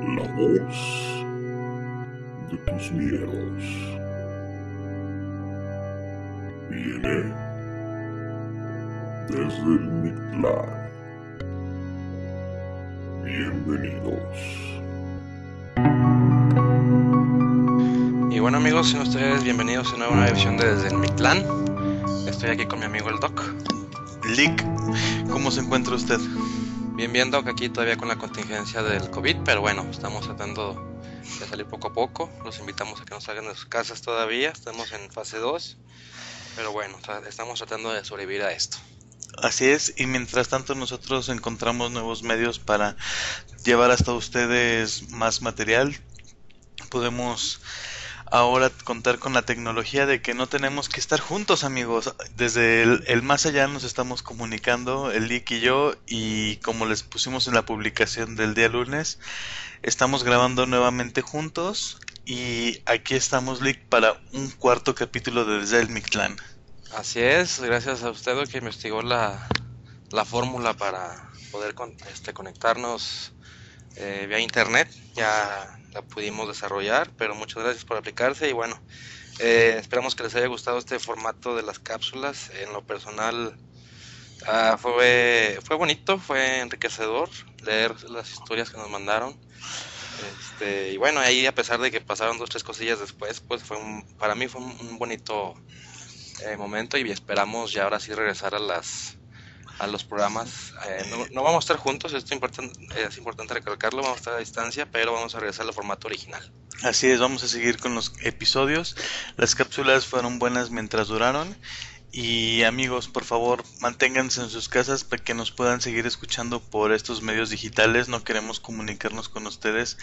La voz de tus miedos viene desde el Mictlán. Bienvenidos. Y bueno amigos, sean ustedes bienvenidos a una nueva edición de Desde el Mictlán. Estoy aquí con mi amigo el Doc. Lick, ¿cómo se encuentra usted? Bien, bien Doc, aquí todavía con la contingencia del COVID, pero bueno, estamos tratando de salir poco a poco. Los invitamos a que no salgan de sus casas todavía, estamos en fase 2. Pero bueno, estamos tratando de sobrevivir a esto. Así es, y mientras tanto nosotros encontramos nuevos medios para llevar hasta ustedes más material. Podemos ahora contar con la tecnología de que no tenemos que estar juntos, amigos. Desde el, el más allá nos estamos comunicando, el Lick y yo, y como les pusimos en la publicación del día lunes, estamos grabando nuevamente juntos. Y aquí estamos, Lick, para un cuarto capítulo de Desde el Mictlán. Así es, gracias a usted que investigó la, la fórmula para poder con- este, conectarnos eh, vía internet. Ya la pudimos desarrollar, pero muchas gracias por aplicarse y bueno, eh, esperamos que les haya gustado este formato de las cápsulas. En lo personal ah, fue, fue bonito, fue enriquecedor leer las historias que nos mandaron. Este, y bueno, ahí a pesar de que pasaron dos, tres cosillas después, pues fue un, para mí fue un, bonito eh, momento y esperamos ya ahora sí regresar a las a los programas. Eh, no, no vamos a estar juntos, esto importan- es importante recalcarlo, vamos a estar a distancia, pero vamos a regresar al formato original. Así es, vamos a seguir con los episodios. Las cápsulas fueron buenas mientras duraron. Y amigos, por favor, manténganse en sus casas para que nos puedan seguir escuchando por estos medios digitales. No queremos comunicarnos con ustedes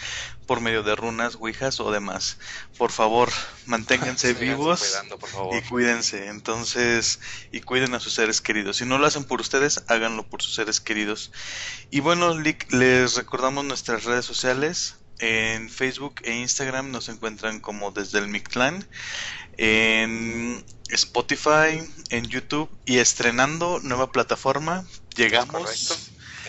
por medio de runas, ouijas o demás. Por favor, manténganse vivos cuidando, por favor. y cuídense. Entonces, y cuiden a sus seres queridos. Si no lo hacen por ustedes, háganlo por sus seres queridos. Y bueno, les recordamos nuestras redes sociales. En Facebook e Instagram nos encuentran como desde el Mictlán. En Spotify, en YouTube y estrenando nueva plataforma. Llegamos. Correcto.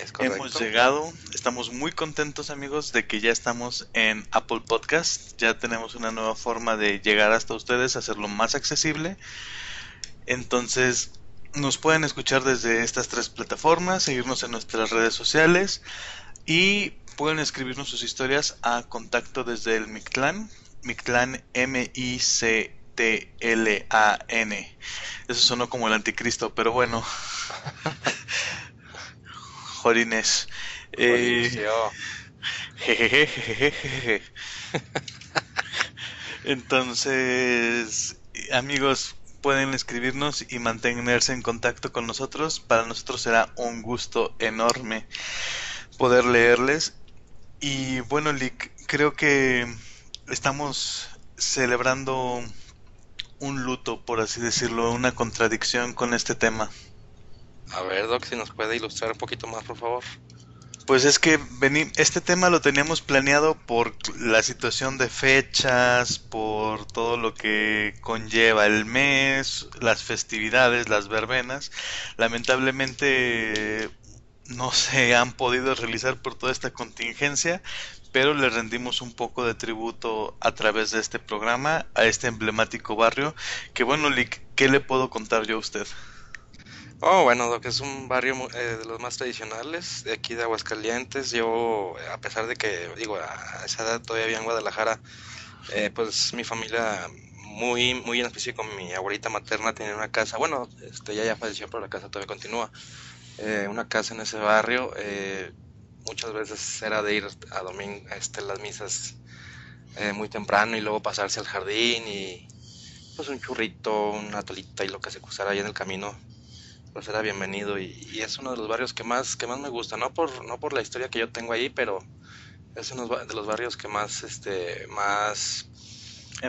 Es correcto. Hemos llegado, estamos muy contentos amigos de que ya estamos en Apple Podcast, ya tenemos una nueva forma de llegar hasta ustedes, hacerlo más accesible. Entonces, nos pueden escuchar desde estas tres plataformas, seguirnos en nuestras redes sociales y pueden escribirnos sus historias a contacto desde el Mictlán, Mictlán M-I-C-T-L-A-N. Eso sonó como el anticristo, pero bueno. Jorines. Eh, jejeje. Entonces, amigos, pueden escribirnos y mantenerse en contacto con nosotros. Para nosotros será un gusto enorme poder leerles. Y bueno, Lick, creo que estamos celebrando un luto, por así decirlo, una contradicción con este tema. A ver, Doc, si nos puede ilustrar un poquito más, por favor. Pues es que vení- este tema lo teníamos planeado por la situación de fechas, por todo lo que conlleva el mes, las festividades, las verbenas. Lamentablemente no se han podido realizar por toda esta contingencia, pero le rendimos un poco de tributo a través de este programa a este emblemático barrio. Que bueno, ¿qué le puedo contar yo a usted? Oh, bueno, Doc, es un barrio eh, de los más tradicionales de aquí de Aguascalientes. Yo, a pesar de que, digo, a esa edad todavía vivía en Guadalajara, eh, pues mi familia, muy, muy en específico, mi abuelita materna tenía una casa, bueno, este, ya ya falleció, pero la casa todavía continúa. Eh, una casa en ese barrio, eh, muchas veces era de ir a domingo, este, las misas eh, muy temprano y luego pasarse al jardín y pues un churrito, una tolita y lo que se cruzara ahí en el camino pues era bienvenido y, y es uno de los barrios que más que más me gusta. No por no por la historia que yo tengo ahí pero es uno de los barrios que más este más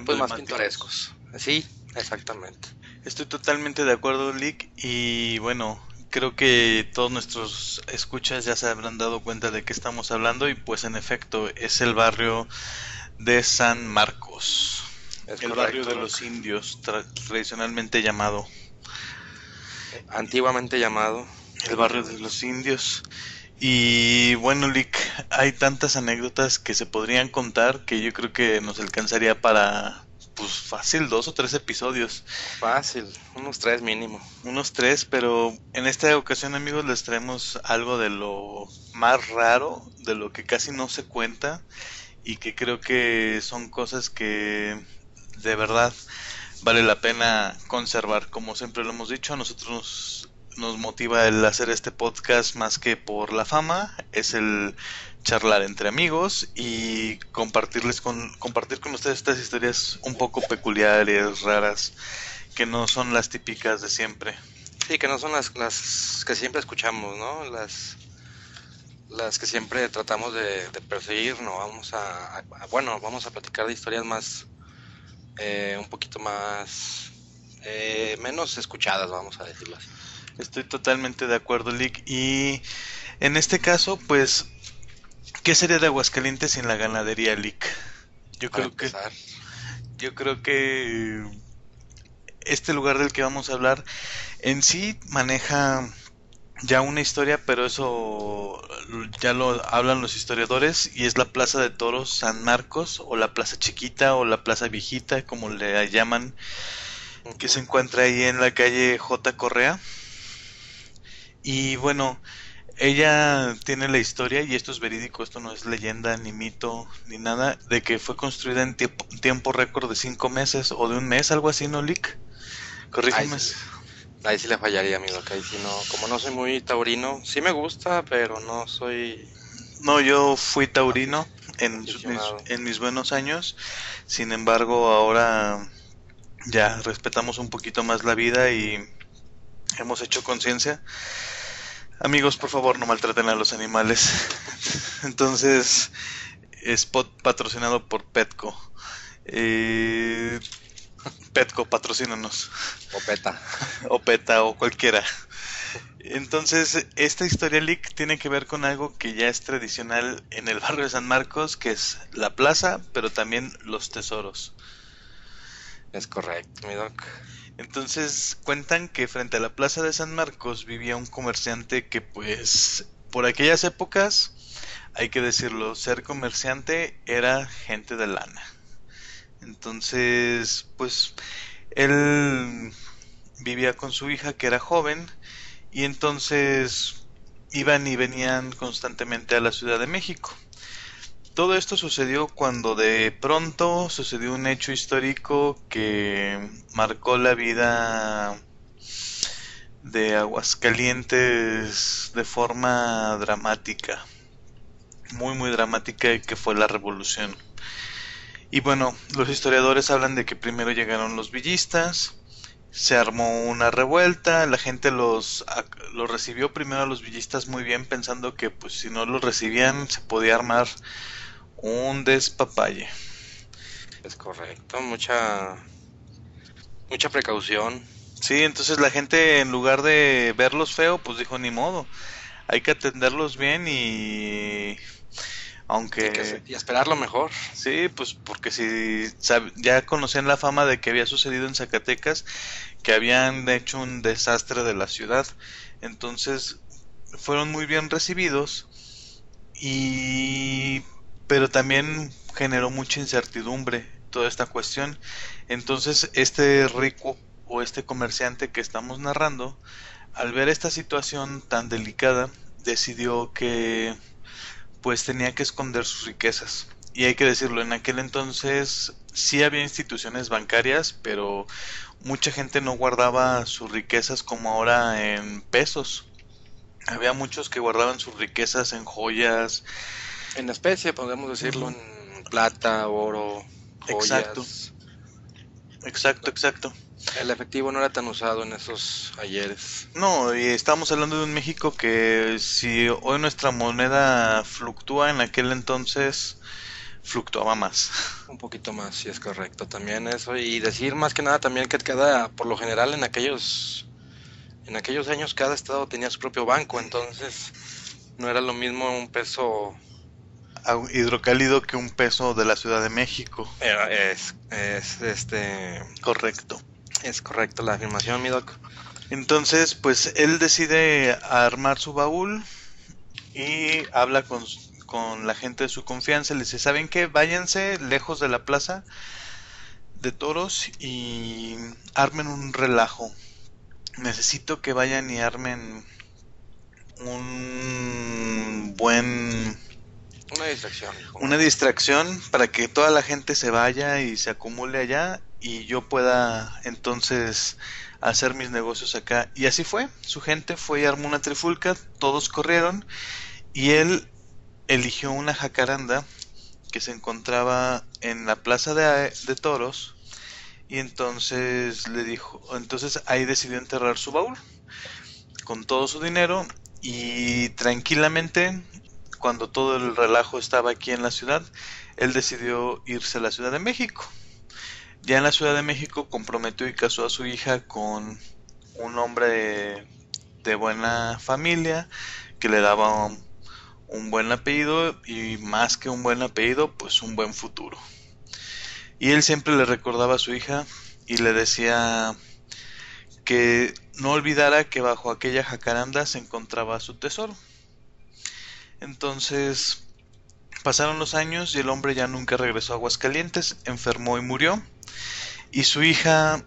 pues más pintorescos. Sí exactamente. Estoy totalmente de acuerdo, Lick, y bueno, creo que todos nuestros escuchas ya se habrán dado cuenta de qué estamos hablando y pues en efecto es el barrio de San Marcos, es el correcto, barrio de los indios, tra- tradicionalmente llamado. Antiguamente llamado. El barrio de los indios. Y bueno, Lick, hay tantas anécdotas que se podrían contar que yo creo que nos alcanzaría para, pues fácil, dos o tres episodios. Fácil, unos tres mínimo. Unos tres, pero en esta ocasión, amigos, les traemos algo de lo más raro, de lo que casi no se cuenta y que creo que son cosas que de verdad vale la pena conservar. Como siempre lo hemos dicho, a nosotros nos, nos motiva el hacer este podcast más que por la fama, es el charlar entre amigos y compartirles con compartir con ustedes estas historias un poco peculiares, raras, que no son las típicas de siempre. Sí, que no son las, las que siempre escuchamos, ¿no? Las las que siempre tratamos de, de perseguir, no vamos a, a- bueno, vamos a platicar de historias más eh, un poquito más eh, menos escuchadas, vamos a decirlo así. Estoy totalmente de acuerdo, Lick. Y en este caso, pues, ¿qué sería de Aguascalientes sin la ganadería, Lick? Yo Para creo que yo creo que este lugar del que vamos a hablar en sí maneja ya una historia, pero eso ya lo hablan los historiadores y es la Plaza de Toros San Marcos o la Plaza Chiquita o la Plaza Viejita, como le llaman, que se encuentra ahí en la calle J. Correa. Y bueno, ella tiene la historia, y esto es verídico, esto no es leyenda, ni mito, ni nada, de que fue construida en tiempo, tiempo récord de cinco meses o de un mes, algo así, ¿no, Lick? Corrígeme. Ahí sí, ahí sí le fallaría, amigo, que ahí sí no, como no soy muy taurino, sí me gusta, pero no soy No, yo fui taurino en, mis, en mis buenos años, sin embargo, ahora ya respetamos un poquito más la vida y hemos hecho conciencia. Amigos, por favor, no maltraten a los animales. Entonces, spot patrocinado por Petco. Eh, Petco, patrocínanos. popeta. O PETA o cualquiera. Entonces, esta historia leak tiene que ver con algo que ya es tradicional en el barrio de San Marcos, que es la plaza, pero también los tesoros. Es correcto, mi doc. Entonces cuentan que frente a la plaza de San Marcos vivía un comerciante que pues por aquellas épocas, hay que decirlo, ser comerciante era gente de lana. Entonces pues él vivía con su hija que era joven y entonces iban y venían constantemente a la Ciudad de México. Todo esto sucedió cuando de pronto sucedió un hecho histórico que marcó la vida de Aguascalientes de forma dramática, muy muy dramática y que fue la revolución. Y bueno, los historiadores hablan de que primero llegaron los villistas, se armó una revuelta, la gente los, los recibió primero a los villistas muy bien pensando que pues si no los recibían se podía armar un despapalle. Es correcto, mucha mucha precaución. Sí, entonces la gente en lugar de verlos feo, pues dijo ni modo, hay que atenderlos bien y aunque Y, que se- y esperar lo mejor. sí, pues porque si ya conocían la fama de que había sucedido en Zacatecas, que habían hecho un desastre de la ciudad, entonces fueron muy bien recibidos y pero también generó mucha incertidumbre toda esta cuestión. Entonces, este rico o este comerciante que estamos narrando, al ver esta situación tan delicada, decidió que pues tenía que esconder sus riquezas. Y hay que decirlo, en aquel entonces sí había instituciones bancarias, pero mucha gente no guardaba sus riquezas como ahora en pesos. Había muchos que guardaban sus riquezas en joyas, En especie, podemos decirlo, en plata, oro, joyas. Exacto. Exacto, exacto. El efectivo no era tan usado en esos ayeres. No, y estamos hablando de un México que si hoy nuestra moneda fluctúa, en aquel entonces fluctuaba más. Un poquito más, si es correcto también eso. Y decir más que nada también que cada, por lo general en aquellos, en aquellos años cada estado tenía su propio banco, entonces no era lo mismo un peso, Hidrocálido que un peso de la Ciudad de México. era- es, es, este, Correcto. es correcto la afirmación, mi doc. Entonces, pues él decide armar su baúl y habla con, con la gente de su confianza. Le dice, ¿saben qué? Váyanse lejos de la plaza de toros y armen un relajo. Necesito que vayan y armen un buen Una distracción. hijo. una distracción para que toda la gente se vaya y se acumule allá y yo pueda entonces hacer mis negocios acá. Y así fue, su gente fue y armó una trifulca, todos corrieron y él eligió una jacaranda que se encontraba en la plaza de, de toros y entonces le dijo, entonces ahí decidió enterrar su baúl con todo su dinero y tranquilamente cuando todo el relajo estaba aquí en la ciudad, él decidió irse a la Ciudad de México. Ya en la Ciudad de México comprometió y casó a su hija con un hombre de, buena familia que le daba un, un buen apellido y más que un buen apellido, pues un buen futuro. Y él siempre le recordaba a su hija y le decía que no olvidara que bajo aquella jacaranda se encontraba su tesoro. Entonces pasaron los años y el hombre ya nunca regresó a Aguascalientes, enfermó y murió. Y su hija,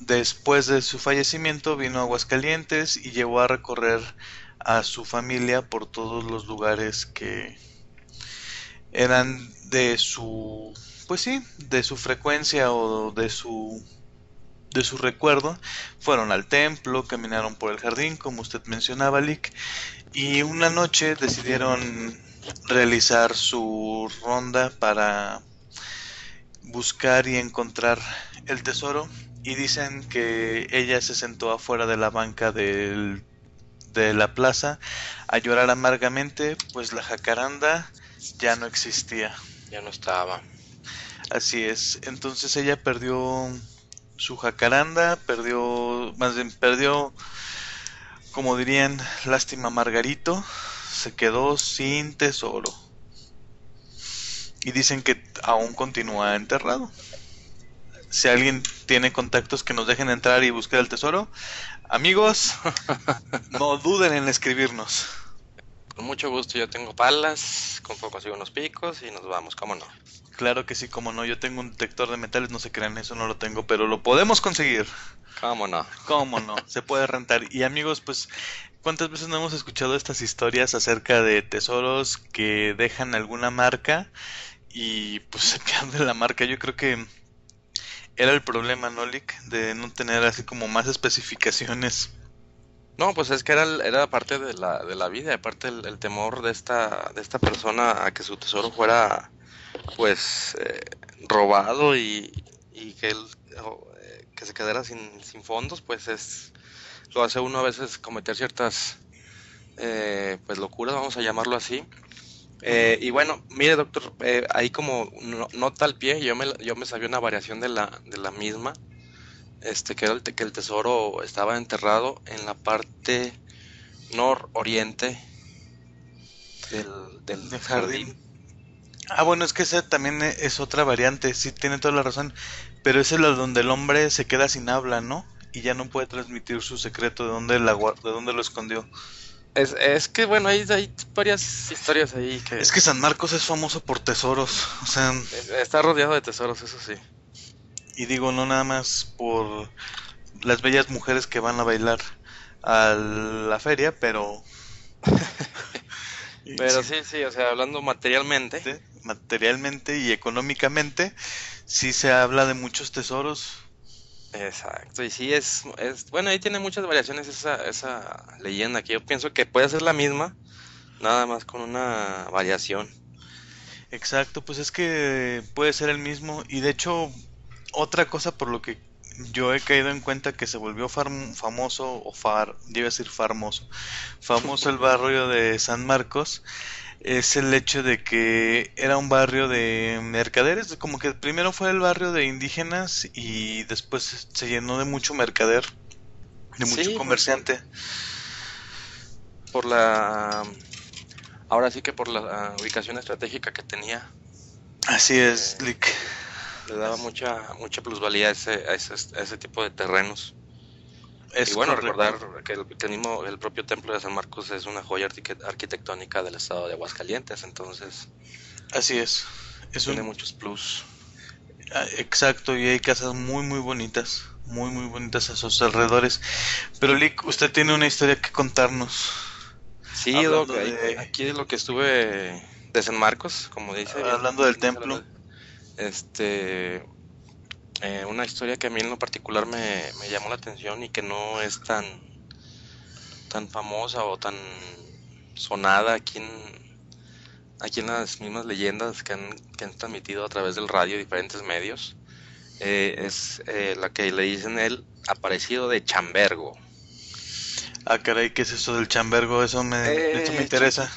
después de su fallecimiento, vino a Aguascalientes y llevó a recorrer a su familia por todos los lugares que eran de su, pues sí, de su frecuencia o de su de su recuerdo. Fueron al templo, caminaron por el jardín, como usted mencionaba, Lick, y una noche decidieron realizar su ronda para buscar y encontrar el tesoro y dicen que ella se sentó afuera de la banca del, de la plaza a llorar amargamente pues la jacaranda ya no existía Ya no estaba. así es entonces ella perdió su jacaranda perdió más bien perdió como dirían lástima Margarito se quedó sin tesoro y dicen que aún continúa enterrado. Si alguien tiene contactos que nos dejen entrar y buscar el tesoro, amigos, no duden en escribirnos. Con mucho gusto, yo tengo palas, con poco consigo unos picos y nos vamos, ¿cómo no? Claro que sí, como no, yo tengo un detector de metales, no se crean, eso no lo tengo, pero lo podemos conseguir. ¿Cómo no? ¿Cómo no? Se puede rentar. Y amigos, pues, ¿cuántas veces no hemos escuchado estas historias acerca de tesoros que dejan alguna marca y pues se pierde la marca? Yo creo que era el problema, ¿no, Lick? De no tener así como más especificaciones. No, pues es que era, era parte de la, de la vida, aparte el, el temor de esta, de esta persona a que su tesoro fuera, pues, eh, robado y, y que él, eh, que se quedara sin, sin fondos, pues es, lo hace uno a veces cometer ciertas, eh, pues, locuras, vamos a llamarlo así. Eh, y bueno, mire, doctor, eh, ahí como no- nota al pie, yo me, yo me sabía una variación de la, de la misma este, que era el, que el tesoro estaba enterrado en la parte nororiente del, del Del jardín. jardín. Ah, bueno, es que esa también e- es otra variante, sí, tiene toda la razón. Pero esa es la donde el hombre se queda sin habla, ¿no? Y ya no puede transmitir su secreto de dónde, la, de dónde lo escondió. Es, es que, bueno, hay, hay varias historias ahí que Es que San Marcos es famoso por tesoros, o sea, es- está rodeado de tesoros, eso sí. Y digo no nada más por las bellas mujeres que van a bailar a la feria, pero Pero sí, sí, o sea, hablando materialmente, materialmente y económicamente sí se habla de muchos tesoros. Exacto, y sí es, es, bueno, ahí tiene muchas variaciones esa, esa leyenda, que yo pienso que puede ser la misma, nada más con una variación. Exacto, pues es que puede ser el mismo y de hecho otra cosa por lo que yo he caído en cuenta que se volvió fam- famoso o far, yo iba a decir famoso, famoso el barrio de San Marcos es el hecho de que era un barrio de mercaderes, como que primero fue el barrio de indígenas y después se llenó de mucho mercader, de mucho Sí, pues, comerciante. por la, ahora sí que por la ubicación estratégica que tenía, Así es, Lick. Le daba mucha, mucha plusvalía a ese, a ese, a ese tipo de terrenos. Es y bueno, correcto. recordar que el, que el mismo, el propio templo de San Marcos es una joya arquitectónica del estado de Aguascalientes, entonces Así es. Es tiene un, muchos plus. ah, exacto, y hay casas muy, muy bonitas. Muy, muy bonitas a sus alrededores. Pero Lick, usted tiene una historia que contarnos. Sí, Doc, de- aquí de lo que estuve de San Marcos, como dice. bien- Hablando del templo. Este, eh, una historia que a mí en lo particular me, me llamó la atención y que no es tan, tan famosa o tan sonada aquí en, aquí en las mismas leyendas que han, que han transmitido a través del radio diferentes medios. eh, es eh, la que le dicen el aparecido de Chambergo. Ah, caray, ¿qué es eso del chambergo? Eso me, eso me Eh, interesa.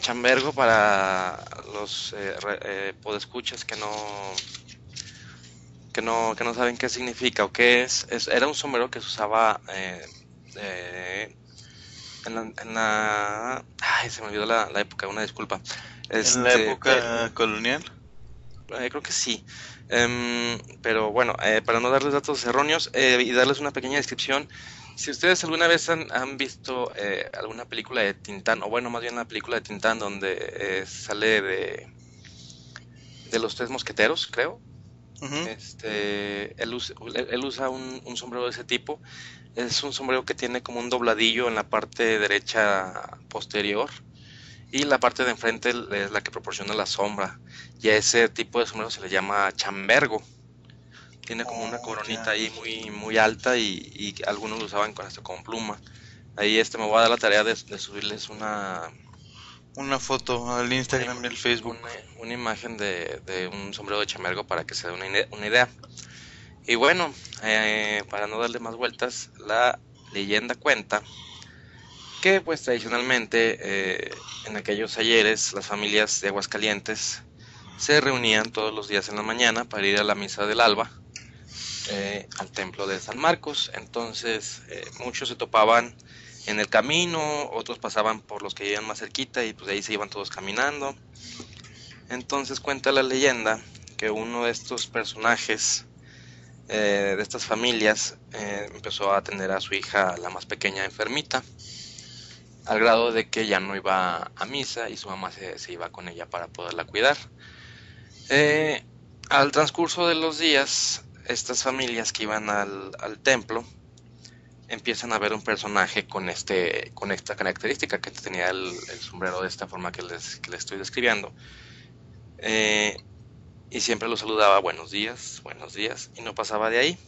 Chambergo para los eh, re- eh, podescuchas que no que no que no saben qué significa o qué es, es- era un sombrero que se usaba eh, eh, en la, en la- ay se me olvidó la, la época una disculpa En la Este, época colonial. eh, creo que sí. Em, pero bueno, eh, para no darles datos erróneos eh, y darles una pequeña descripción, si ustedes alguna vez han, han visto eh, alguna película de Tintán, o bueno, más bien la película de Tintán donde eh, sale de, de los tres mosqueteros, creo, este, él, usa, él- él usa un, un sombrero de ese tipo. Es un sombrero que tiene como un dobladillo en la parte derecha posterior y la parte de enfrente es la que proporciona la sombra. Y a ese tipo de sombrero se le llama chambergo. Tiene como una Oh, coronita ya. ahí muy, muy alta y, y algunos lo usaban con, hasta con pluma. Ahí este me voy a dar la tarea de, de subirles una, Una foto al Instagram y al Facebook. una, una imagen de, de un sombrero de chamergo para que se dé una, una idea. Y bueno, eh, para no darle más vueltas, la leyenda cuenta que pues tradicionalmente eh, en aquellos ayeres las familias de Aguascalientes se reunían todos los días en la mañana para ir a la misa del alba eh, al templo de San Marcos. Entonces eh, muchos se topaban en el camino, otros pasaban por los que vivían más cerquita y pues ahí se iban todos caminando. Entonces cuenta la leyenda que uno de estos personajes eh, de estas familias empezó a atender a su hija, la más pequeña, enfermita, al grado de que ya no iba a misa y su mamá se, se iba con ella para poderla cuidar. Al transcurso de los días, estas familias que iban al, templo empiezan a ver un personaje con este con esta característica que tenía el, sombrero de esta forma que les, que les estoy describiendo. Eh, y siempre lo saludaba buenos días buenos días y no pasaba de ahí.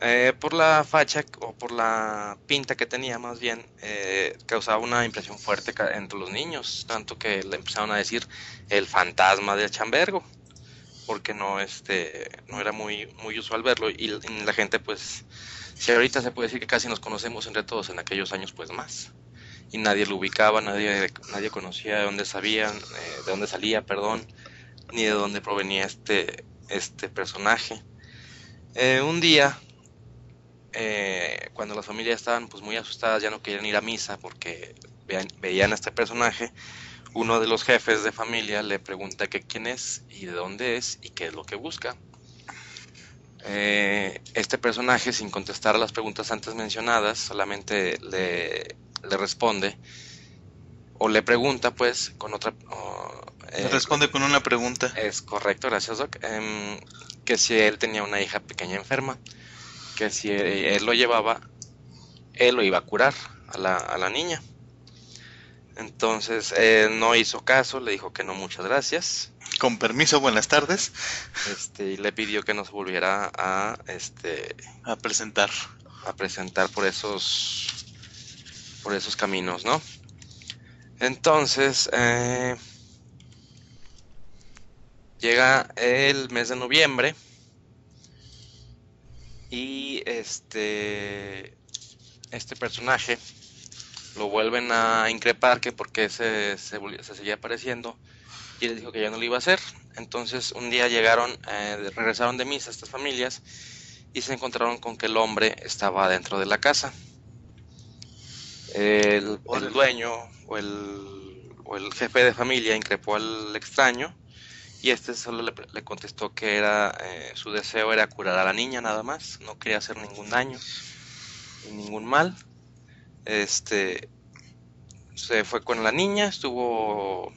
Eh, por la facha o por la pinta que tenía más bien eh, causaba una impresión fuerte entre los niños tanto que le empezaron a decir el fantasma del chambergo porque no este no era muy muy usual verlo y, la gente pues si ahorita se puede decir que casi nos conocemos entre todos en aquellos años pues más. Y nadie lo ubicaba nadie nadie conocía de dónde sabían eh, de dónde salía perdón ni de dónde provenía este este personaje. Eh, un día eh, cuando las familias estaban pues muy asustadas ya no querían ir a misa porque vean- veían a este personaje uno de los jefes de familia le pregunta que quién es y de dónde es y qué es lo que busca. Eh, este personaje, sin contestar a las preguntas antes mencionadas, solamente le, le responde o le pregunta, pues, con otra. o, eh, Responde con una pregunta. es correcto, gracias, Doc. Em, que si él tenía una hija pequeña enferma, que si él lo llevaba, él lo iba a curar a la, a la niña. Entonces eh, no hizo caso, le dijo que no, muchas gracias. Con permiso, buenas tardes. Este, y le pidió que no se volviera a, este, A presentar. a presentar por esos, por esos caminos, ¿no? Entonces, eh, llega el mes de noviembre y este, este personaje lo vuelven a increpar que porque se, se, volvió- se seguía apareciendo y les dijo que ya no lo iba a hacer. Entonces un día llegaron, eh, regresaron de misa estas familias y se encontraron con que el hombre estaba dentro de la casa. El, el dueño o el, o el jefe de familia increpó al extraño y este solo le, le contestó que era eh, su deseo era curar a la niña nada más, no quería hacer ningún daño. ningún mal. Este se fue con la niña, estuvo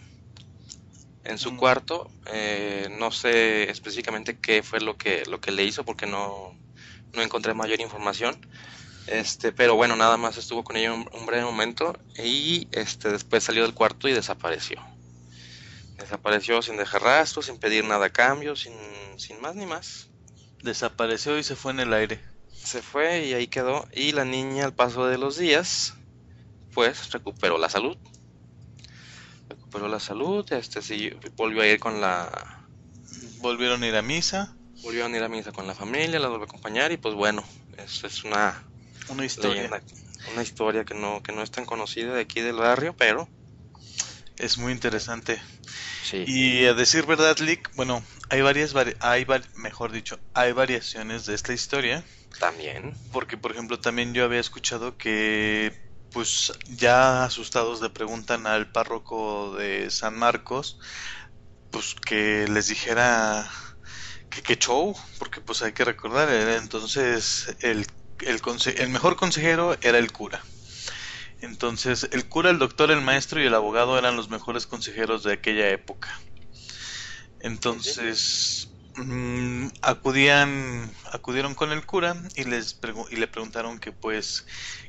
en su cuarto. eh, no sé específicamente qué fue lo que, lo que le hizo porque no, no encontré mayor información. Este, pero bueno, nada más estuvo con ella un, un breve momento y este, después salió del cuarto y desapareció. Desapareció sin dejar rastro, sin pedir nada a cambio, sin, sin más ni más. Desapareció y se fue en el aire. Se fue y ahí quedó. Y la niña al paso de los días, pues recuperó la salud. Recuperó la salud, este sí, volvió a ir con la... Volvieron a ir a misa. Volvió a ir a misa con la familia, la volvió a acompañar y pues bueno, es, es una Una historia. leyenda, una historia que no, que no es tan conocida de aquí del barrio, pero Es muy interesante. sí. Y a decir verdad, Lick, bueno, hay varias, vari- hay mejor dicho, hay variaciones de esta historia. También. Porque, por ejemplo, también yo había escuchado que, pues, ya asustados le preguntan al párroco de San Marcos, pues, que les dijera que qué show, porque, pues, hay que recordar, entonces el, el, el mejor consejero era el cura. Entonces, el cura, el doctor, el maestro y el abogado eran los mejores consejeros de aquella época. Entonces, mm, acudían, acudieron con el cura y les y le preguntaron que pues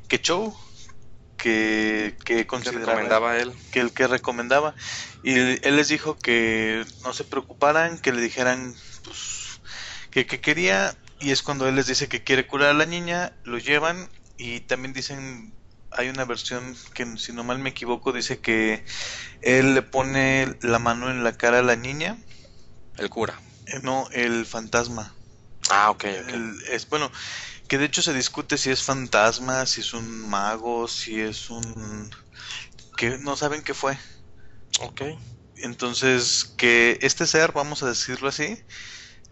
qué show, que, que ¿Qué consideraba recomendaba él? que el que recomendaba y él les dijo que no se preocuparan, que le dijeran pues que, que quería y es cuando él les dice que quiere curar a la niña, lo llevan y también dicen hay una versión que si no mal me equivoco dice que él le pone la mano en la cara a la niña El cura. Eh, No, el fantasma. Ah, ok, ok. El- es bueno, que de hecho se discute si es fantasma, si es un mago, si es un que no saben qué fue. Ok. Entonces, que este ser, vamos a decirlo así,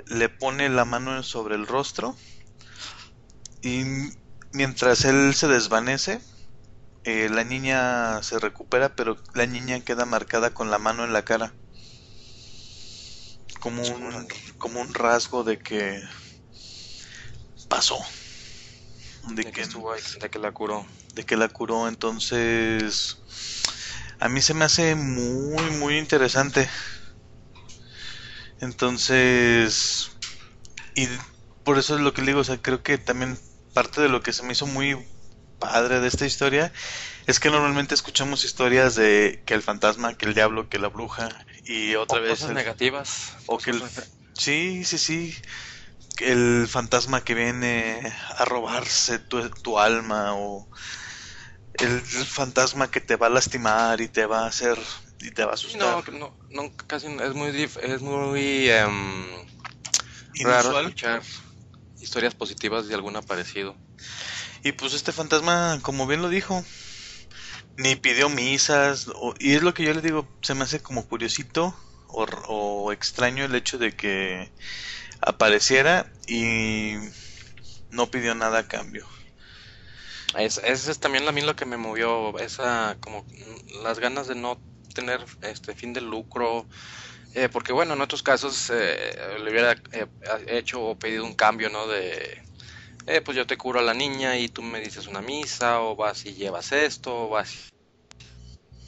le pone la mano sobre el rostro y mientras él se desvanece, eh, la niña se recupera, pero la niña queda marcada con la mano en la cara. Como un, como un rasgo de que pasó. De De que que, estuvo ahí, de que la curó. de que la curó. Entonces, a mí se me hace muy, muy interesante. Entonces, y por eso es lo que le digo, o sea, creo que también parte de lo que se me hizo muy padre de esta historia es que normalmente escuchamos historias de que el fantasma, que el diablo, que la bruja y otra O vez cosas el- negativas. o que el- Sí, sí, sí. El fantasma que viene a robarse tu, tu alma o el, fantasma que te va a lastimar y te va a hacer y te va a asustar. no, no, no, casi es muy, es muy em, raro escuchar historias positivas de algún aparecido. Y pues este fantasma, como bien lo dijo, ni pidió misas. y es lo que yo le digo, se me hace como curiosito o, o extraño el hecho de que apareciera y no pidió nada a cambio. Es, es también a mí lo que me movió, esa como las ganas de no tener este fin de lucro, eh, porque bueno, en otros casos eh, le hubiera eh, hecho o pedido un cambio, ¿no? De, eh, pues yo te curo a la niña y tú me dices una misa, o vas y llevas esto, o vas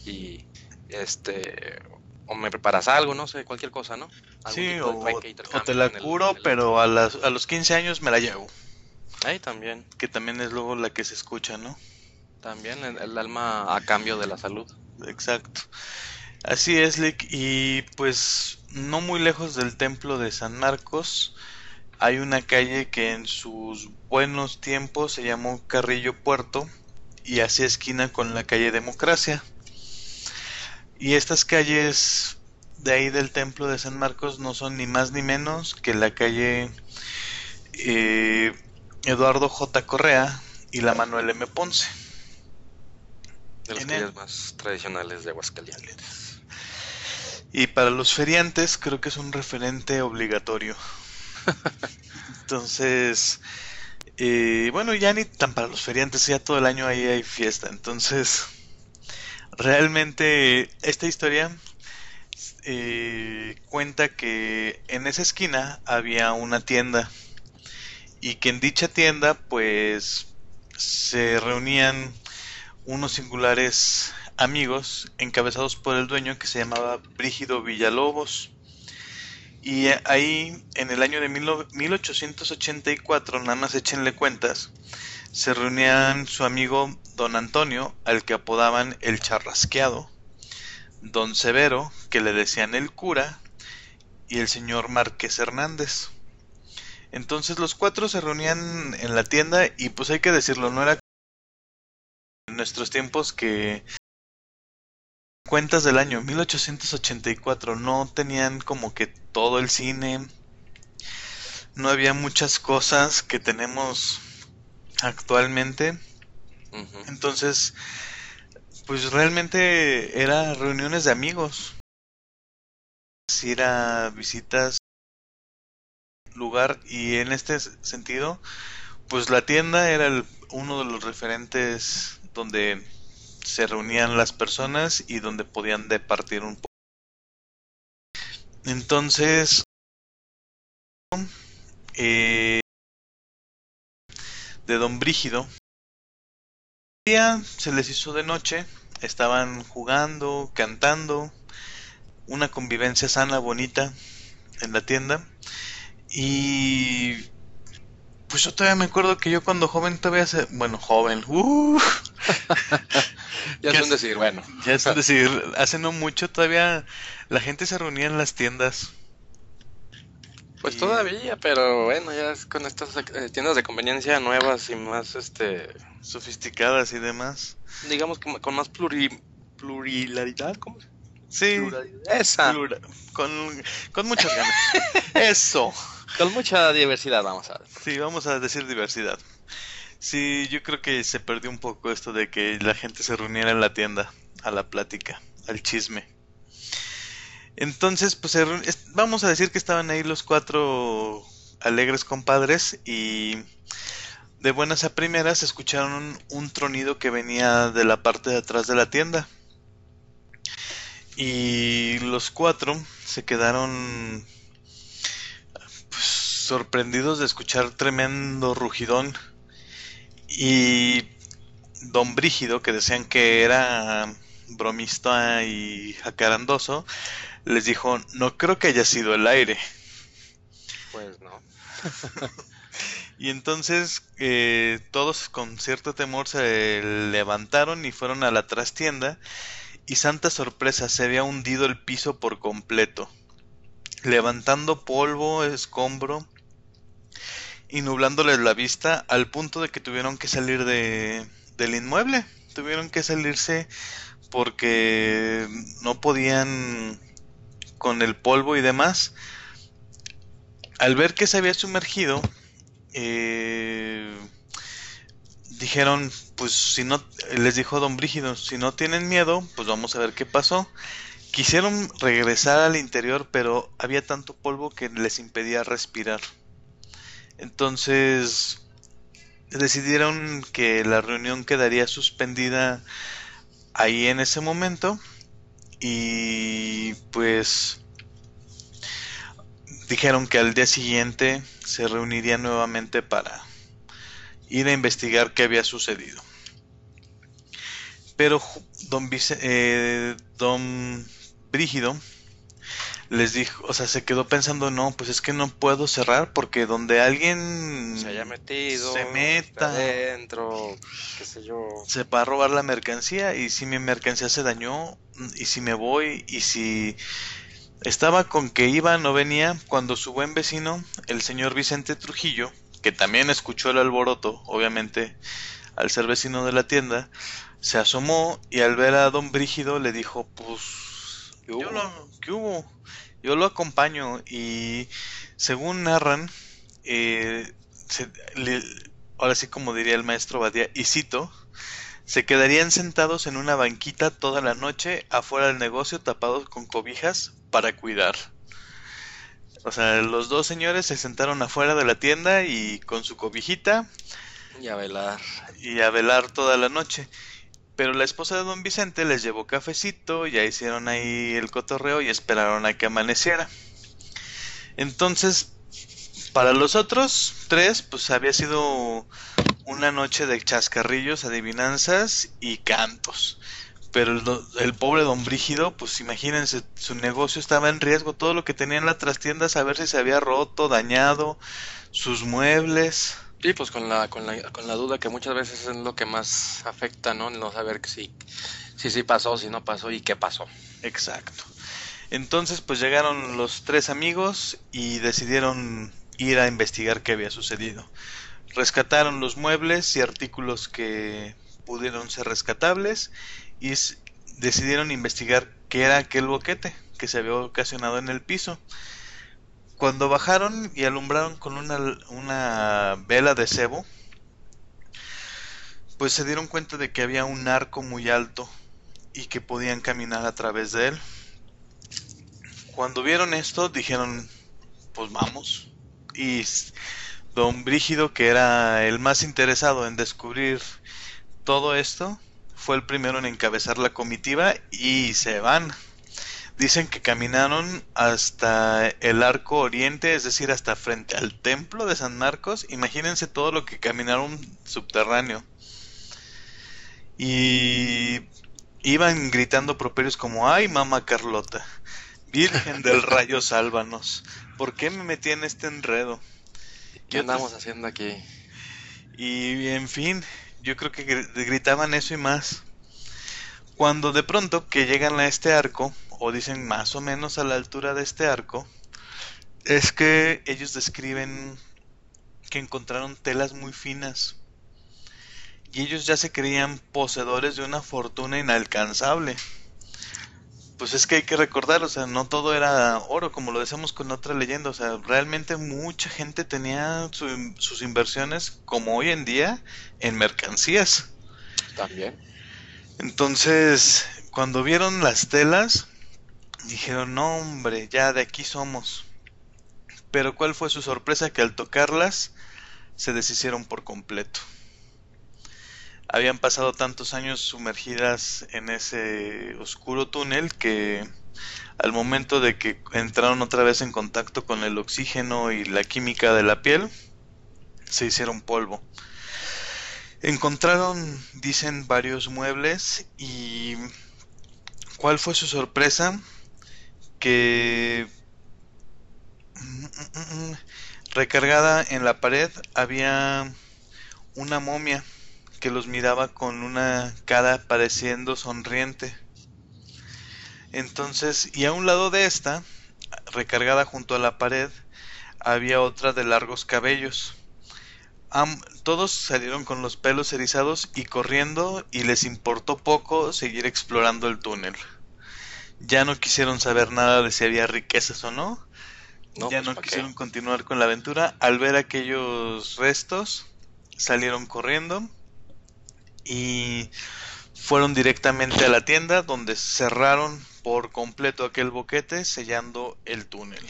y este, o me preparas algo, no sé, cualquier cosa, ¿no? Algún Sí, o, o te la el- curo, el- pero a, las, a los 15 años me la llevo. Ahí también, Que también es luego la que se escucha, ¿no? también el, el alma a cambio de la salud. Exacto. Así es, Lick. Y pues no muy lejos del templo de San Marcos hay una calle que en sus buenos tiempos se llamó Carrillo Puerto y hacía esquina con la calle Democracia. Y estas calles de ahí del templo de San Marcos no son ni más ni menos que la calle eh, Eduardo J. Correa y la Manuel M. Ponce. De las el- calles más tradicionales de Aguascalientes. Y para los feriantes creo que es un referente obligatorio. Entonces, eh, bueno, ya ni tan para los feriantes, ya todo el año ahí hay fiesta. Entonces, realmente esta historia eh, cuenta que en esa esquina había una tienda y que en dicha tienda pues se reunían unos singulares amigos encabezados por el dueño que se llamaba Brígido Villalobos. Y ahí, en el año de 1884, nada más échenle cuentas, se reunían su amigo don Antonio, al que apodaban el charrasqueado, don Severo, que le decían el cura, y el señor Márquez Hernández. Entonces los cuatro se reunían en la tienda y pues hay que decirlo, no era en nuestros tiempos que cuentas del año 1884 no tenían como que todo el cine, no había muchas cosas que tenemos actualmente. Entonces, pues realmente era reuniones de amigos. Ir a visitas lugar y en este sentido, pues la tienda era el, uno de los referentes donde se reunían las personas y donde podían departir un poco. Entonces, eh, de Don Brígido, día se les hizo de noche, estaban jugando, cantando, una convivencia sana, bonita en la tienda. Y pues yo todavía me acuerdo que yo cuando joven todavía se... Bueno, joven. Uh, ya es un decir, bueno. Ya es un decir, hace no mucho todavía la gente se reunía en las tiendas. Pues todavía, pero bueno, ya es con estas eh, tiendas de conveniencia nuevas y más este sofisticadas y demás. Digamos que con más pluri, pluralidad, ¿cómo? Sí. Esa. con, con muchas ganas. Eso. Con mucha diversidad, vamos a ver. Sí, vamos a decir diversidad. Sí, yo creo que se perdió un poco esto de que la gente se reuniera en la tienda a la plática, al chisme. Entonces, pues vamos a decir que estaban ahí los cuatro alegres compadres y de buenas a primeras escucharon un tronido que venía de la parte de atrás de la tienda. Y los cuatro se quedaron pues, sorprendidos de escuchar tremendo rugidón. Y don Brígido, que decían que era bromista y jacarandoso, les dijo, no creo que haya sido el aire. Pues no. y entonces eh, todos con cierto temor se levantaron y fueron a la trastienda y santa sorpresa se había hundido el piso por completo, levantando polvo, escombro y nublándoles la vista al punto de que tuvieron que salir de, del inmueble, tuvieron que salirse porque no podían con el polvo y demás. Al ver que se había sumergido, eh, dijeron, pues si no, les dijo Don Brígido, si no tienen miedo, pues vamos a ver qué pasó. Quisieron regresar al interior, pero había tanto polvo que les impedía respirar. Entonces decidieron que la reunión quedaría suspendida ahí en ese momento y pues dijeron que al día siguiente se reunirían nuevamente para ir a investigar qué había sucedido. Pero don, eh, don Brígido les dijo, o sea, se quedó pensando, no, pues es que no puedo cerrar porque donde alguien se haya metido, se meta dentro, qué sé yo, se va a robar la mercancía y si mi mercancía se dañó y si me voy y si estaba con que iba no venía cuando su buen vecino, el señor Vicente Trujillo, que también escuchó el alboroto, obviamente, al ser vecino de la tienda, se asomó y al ver a don Brígido le dijo, pues, ¿qué hubo? Yo lo acompaño y según narran, eh, ahora sí como diría el maestro Badía, y cito, se quedarían sentados en una banquita toda la noche afuera del negocio tapados con cobijas para cuidar. O sea, los dos señores se sentaron afuera de la tienda y con su cobijita. Y a velar. Y a velar toda la noche. Pero la esposa de don Vicente les llevó cafecito, ya hicieron ahí el cotorreo y esperaron a que amaneciera. Entonces, para los otros tres, pues había sido una noche de chascarrillos, adivinanzas y cantos. Pero el, el pobre don Brígido, pues imagínense, su negocio estaba en riesgo, todo lo que tenía en la trastienda, saber si se había roto, dañado, sus muebles. Sí, pues con la, con la, con la duda que muchas veces es lo que más afecta, ¿no? No saber si, si sí pasó, si no pasó y qué pasó. Exacto. Entonces, pues llegaron los tres amigos y decidieron ir a investigar qué había sucedido. Rescataron los muebles y artículos que pudieron ser rescatables y decidieron investigar qué era aquel boquete que se había ocasionado en el piso. Cuando bajaron y alumbraron con una, una vela de cebo, pues se dieron cuenta de que había un arco muy alto y que podían caminar a través de él. Cuando vieron esto, dijeron, pues vamos. Y don Brígido, que era el más interesado en descubrir todo esto, fue el primero en encabezar la comitiva y se van. Dicen que caminaron hasta el arco oriente, es decir, hasta frente al templo de San Marcos. Imagínense todo lo que caminaron subterráneo. Y iban gritando properios como, ay, mamá Carlota, Virgen del rayo, sálvanos. ¿Por qué me metí en este enredo? ¿Qué Yo andamos haciendo aquí? Y en fin, yo creo que gr- gritaban eso y más. Cuando de pronto que llegan a este arco, o dicen más o menos a la altura de este arco, es que ellos describen que encontraron telas muy finas. Y ellos ya se creían poseedores de una fortuna inalcanzable. Pues es que hay que recordar, o sea, no todo era oro, como lo decíamos con otra leyenda, o sea, realmente mucha gente tenía su- sus inversiones, como hoy en día, en mercancías. También. Entonces, cuando vieron las telas, dijeron, no hombre, ya de aquí somos. Pero ¿cuál fue su sorpresa? Que al tocarlas, se deshicieron por completo. Habían pasado tantos años sumergidas en ese oscuro túnel que al momento de que entraron otra vez en contacto con el oxígeno y la química de la piel, se hicieron polvo. Encontraron, dicen, varios muebles y ¿cuál fue su sorpresa? Que recargada en la pared había una momia que los miraba con una cara pareciendo sonriente. Entonces, y a un lado de esta, recargada junto a la pared, había otra de largos cabellos. Am- todos salieron con los pelos erizados y corriendo y les importó poco seguir explorando el túnel. Ya no quisieron saber nada de si había riquezas o no. No, ya pues, no quisieron continuar con la aventura. Al ver aquellos restos, salieron corriendo y fueron directamente a la tienda donde cerraron por completo aquel boquete sellando el túnel.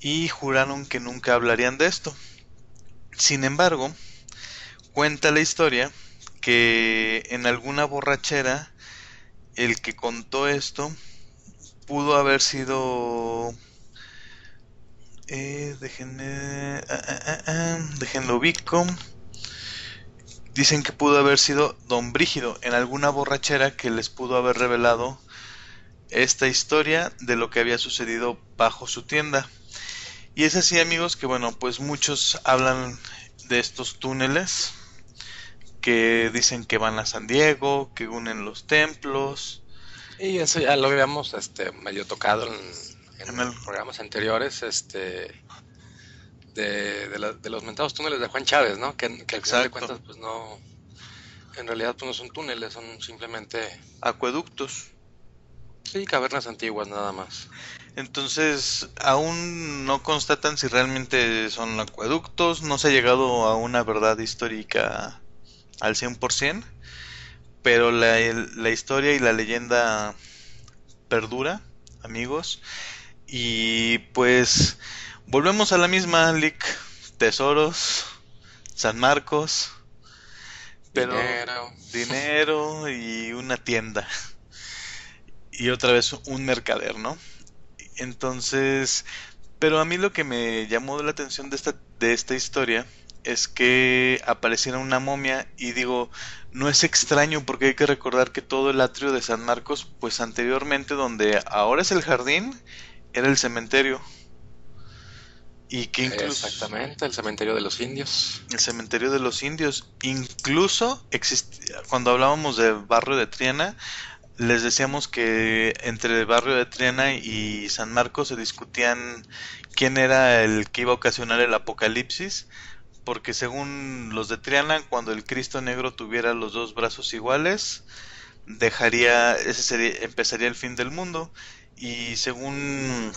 Y juraron que nunca hablarían de esto. Sin embargo, cuenta la historia que en alguna borrachera el que contó esto pudo haber sido eh, déjenme ah, ah, ah, déjenlo ubico. Dicen que pudo haber sido Don Brígido en alguna borrachera que les pudo haber revelado esta historia de lo que había sucedido bajo su tienda. Y es así amigos que bueno pues muchos hablan de estos túneles que dicen que van a San Diego que unen los templos Y eso ya lo habíamos este, medio tocado en, en En el- programas anteriores, este, de, de, la- de los mentados túneles de Juan Chávez, ¿no? Que, que al final de cuentas, pues no, en realidad pues no son túneles, son simplemente, acueductos sí, cavernas antiguas nada más. Entonces, aún no constatan si realmente son acueductos, no se ha llegado a una verdad histórica al 100%, pero la, la historia y la leyenda perdura, amigos, y pues volvemos a la misma, Lick, tesoros, San Marcos, pero Dinero. dinero y una tienda. Y otra vez un mercader, ¿no? Entonces, pero a mí lo que me llamó la atención de esta, de esta historia es que apareciera una momia y digo, no es extraño porque hay que recordar que todo el atrio de San Marcos, pues anteriormente donde ahora es el jardín, era el cementerio. Y que incluso... Exactamente, el cementerio de los indios. El cementerio de los indios. Incluso cuando hablábamos del barrio de Triana, les decíamos que entre el barrio de Triana y San Marcos se discutían quién era el que iba a ocasionar el apocalipsis, porque según los de Triana, cuando el Cristo Negro tuviera los dos brazos iguales, dejaría, ese sería, empezaría el fin del mundo, y según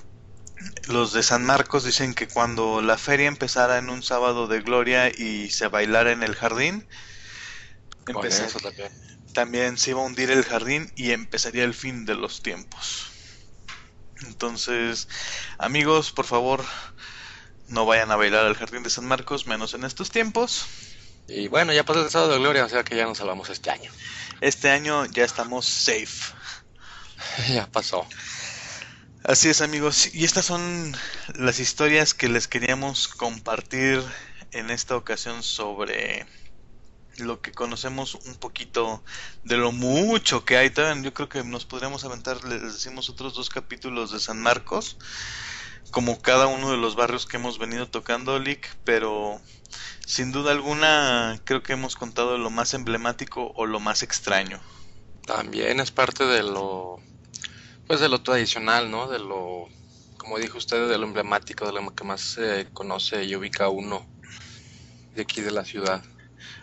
los de San Marcos dicen que cuando la feria empezara en un sábado de gloria y se bailara en el jardín, también se iba a hundir el jardín y empezaría el fin de los tiempos. Entonces, amigos, por favor, no vayan a bailar al jardín de San Marcos, menos en estos tiempos. Y bueno, ya pasó el sábado de gloria, o sea que ya nos salvamos este año. Este año ya estamos safe. ya pasó. Así es amigos, y estas son las historias que les queríamos compartir en esta ocasión sobre lo que conocemos un poquito de lo mucho que hay. Yo creo que nos podríamos aventar, les decimos otros dos capítulos de San Marcos, como cada uno de los barrios que hemos venido tocando, Lick, pero sin duda alguna creo que hemos contado lo más emblemático o lo más extraño. También es parte de lo, pues de lo tradicional, ¿no? De lo, como dijo usted, de lo emblemático, de lo que más se conoce y ubica uno de aquí de la ciudad.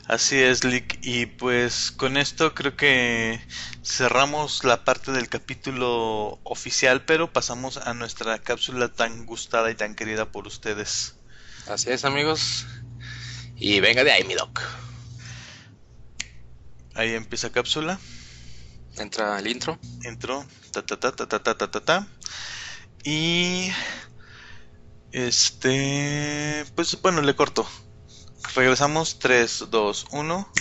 Así es, Lick. Y pues con esto creo que cerramos la parte del capítulo oficial, pero pasamos a nuestra cápsula tan gustada y tan querida por ustedes. Así es, amigos. Y venga de ahí, mi doc. Ahí empieza cápsula. Entra el intro. Intro. Ta ta ta ta ta ta ta ta. Y este, pues bueno, le corto. Regresamos 3, 2, 1.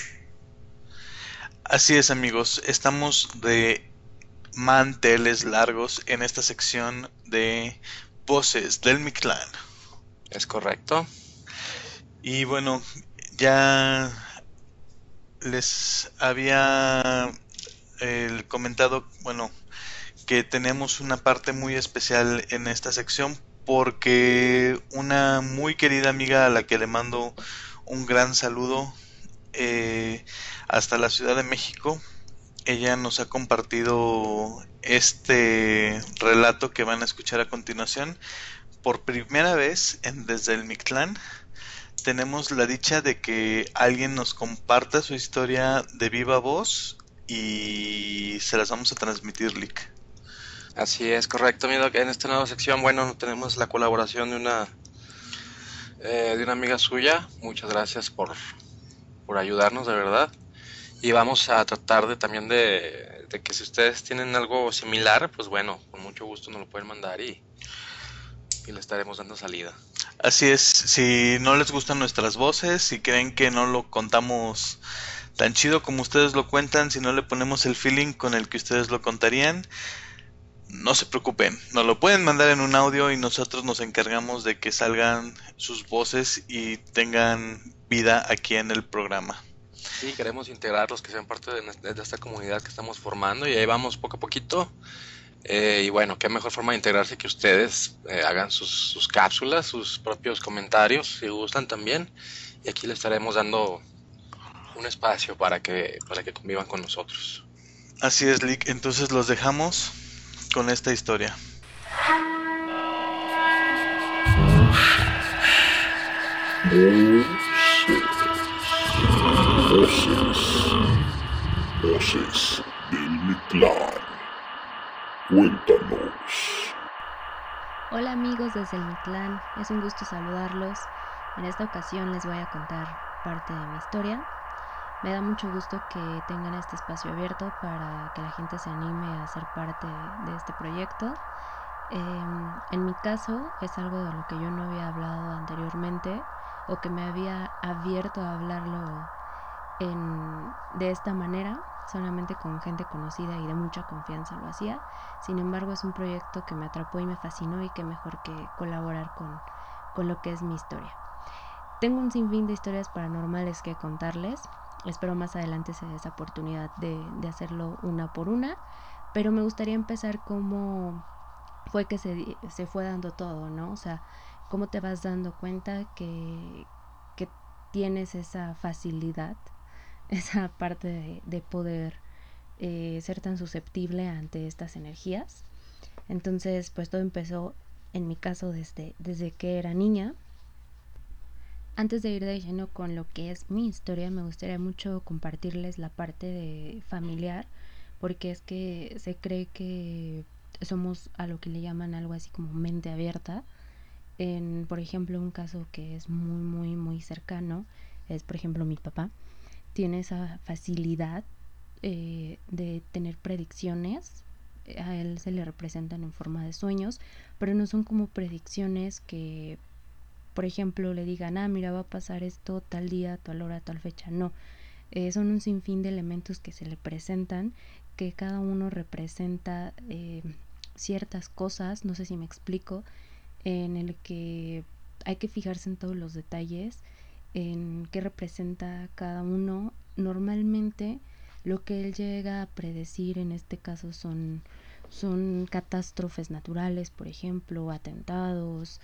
Así es amigos, estamos de manteles largos en esta sección de voces del Mictlán. Es correcto. Y bueno, ya les había eh, comentado, bueno, que tenemos una parte muy especial en esta sección porque una muy querida amiga a la que le mando un gran saludo eh, hasta la Ciudad de México. Ella nos ha compartido este relato que van a escuchar a continuación. Por primera vez en Desde el Mictlán tenemos la dicha de que alguien nos comparta su historia de viva voz y se las vamos a transmitir, Lick. Así es, correcto. En esta nueva sección, bueno, tenemos la colaboración de una eh, de una amiga suya. Muchas gracias por, por ayudarnos, de verdad. Y vamos a tratar de también de, que si ustedes tienen algo similar, pues bueno, con mucho gusto nos lo pueden mandar y, y le estaremos dando salida. Así es, si no les gustan nuestras voces, si creen que no lo contamos tan chido como ustedes lo cuentan, si no le ponemos el feeling con el que ustedes lo contarían, no se preocupen, nos lo pueden mandar en un audio y nosotros nos encargamos de que salgan sus voces y tengan vida aquí en el programa. Sí, queremos integrarlos, que sean parte de, esta comunidad que estamos formando y ahí vamos poco a poquito. Eh, y bueno, qué mejor forma de integrarse que ustedes eh, hagan sus, sus, cápsulas, sus propios comentarios, si gustan también. Y aquí les estaremos dando un espacio para que, para que convivan con nosotros. Así es, Lick. Entonces los dejamos con esta historia. Del. Cuéntanos. Hola amigos desde el clan, es un gusto saludarlos. En esta ocasión les voy a contar parte de mi historia. Me da mucho gusto que tengan este espacio abierto para que la gente se anime a ser parte de este proyecto. Em, en mi caso es algo de lo que yo no había hablado anteriormente o que me había abierto a hablarlo de esta manera, solamente con gente conocida y de mucha confianza lo hacía. Sin embargo, es un proyecto que me atrapó y me fascinó y que mejor que colaborar con, con lo que es mi historia. tengo un sinfín de historias paranormales que contarles. Espero más adelante se dé esa oportunidad de, hacerlo una por una. Pero me gustaría empezar como fue que se, se fue dando todo, ¿no? O sea, cómo te vas dando cuenta que, que tienes esa facilidad, esa parte de, de poder eh, ser tan susceptible ante estas energías. Entonces, pues todo empezó en mi caso desde, desde que era niña. Antes de ir de lleno con lo que es mi historia, me gustaría mucho compartirles la parte de familiar, porque es que se cree que somos a lo que le llaman algo así como mente abierta. En, por ejemplo, un caso que es muy, muy, muy cercano es, por ejemplo, mi papá. Tiene esa facilidad eh, de tener predicciones. A él se le representan en forma de sueños, pero no son como predicciones que, por ejemplo, le digan, ah, mira, va a pasar esto tal día, tal hora, tal fecha. No. Eh, son un sinfín de elementos que se le presentan, que cada uno representa eh, ciertas cosas, no sé si me explico, en el que hay que fijarse en todos los detalles, en qué representa cada uno. Normalmente lo que él llega a predecir en este caso son, son catástrofes naturales, por ejemplo, atentados.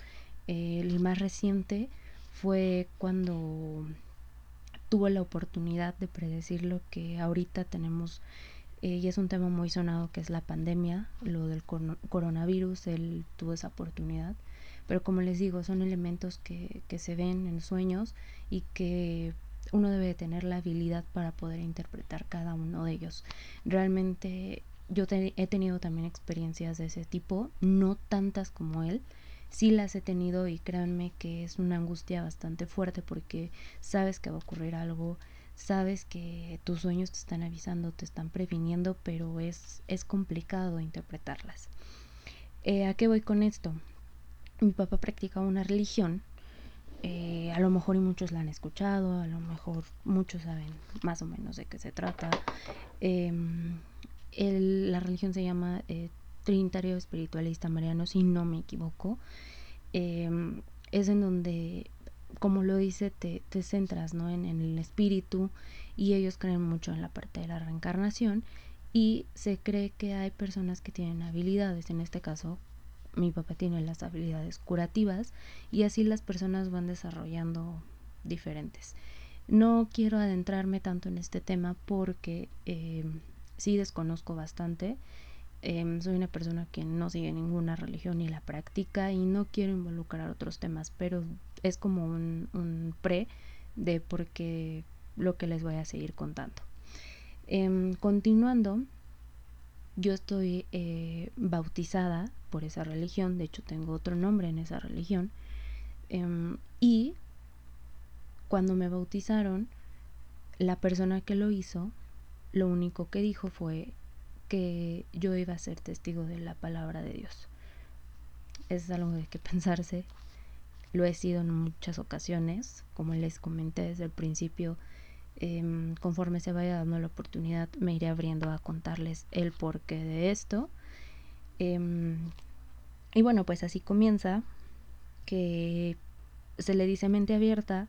El más reciente fue cuando tuvo la oportunidad de predecir lo que ahorita tenemos eh, y es un tema muy sonado que es la pandemia, lo del coronavirus, él tuvo esa oportunidad. Pero como les digo, son elementos que, que se ven en sueños y que uno debe tener la habilidad para poder interpretar cada uno de ellos. Realmente yo he tenido también experiencias de ese tipo, no tantas como él, sí las he tenido y créanme que es una angustia bastante fuerte porque sabes que va a ocurrir algo, sabes que tus sueños te están avisando, te están previniendo, pero es, es complicado interpretarlas. Eh, ¿A qué voy con esto? Mi papá practica una religión, eh, a lo mejor y muchos la han escuchado, a lo mejor muchos saben más o menos de qué se trata. Em, la religión se llama eh, Trinitario Espiritualista Mariano, si no me equivoco. Em, es en donde como lo dice, te, te centras ¿no? en, en, el espíritu y ellos creen mucho en la parte de la reencarnación y se cree que hay personas que tienen habilidades, en este caso mi papá tiene las habilidades curativas y así las personas van desarrollando diferentes. No quiero adentrarme tanto en este tema porque eh, sí desconozco bastante. Eh, soy una persona que no sigue ninguna religión ni la practica y no quiero involucrar otros temas, pero es como un, pre de porque lo que les voy a seguir contando. Eh, continuando, yo estoy eh, bautizada por esa religión, de hecho tengo otro nombre en esa religión, eh, y cuando me bautizaron, la persona que lo hizo, lo único que dijo fue que yo iba a ser testigo de la palabra de Dios. Es algo de que pensarse, lo he sido en muchas ocasiones, como les comenté desde el principio, eh, conforme se vaya dando la oportunidad me iré abriendo a contarles el porqué de esto. Eh, y bueno, pues así comienza, que se le dice mente abierta,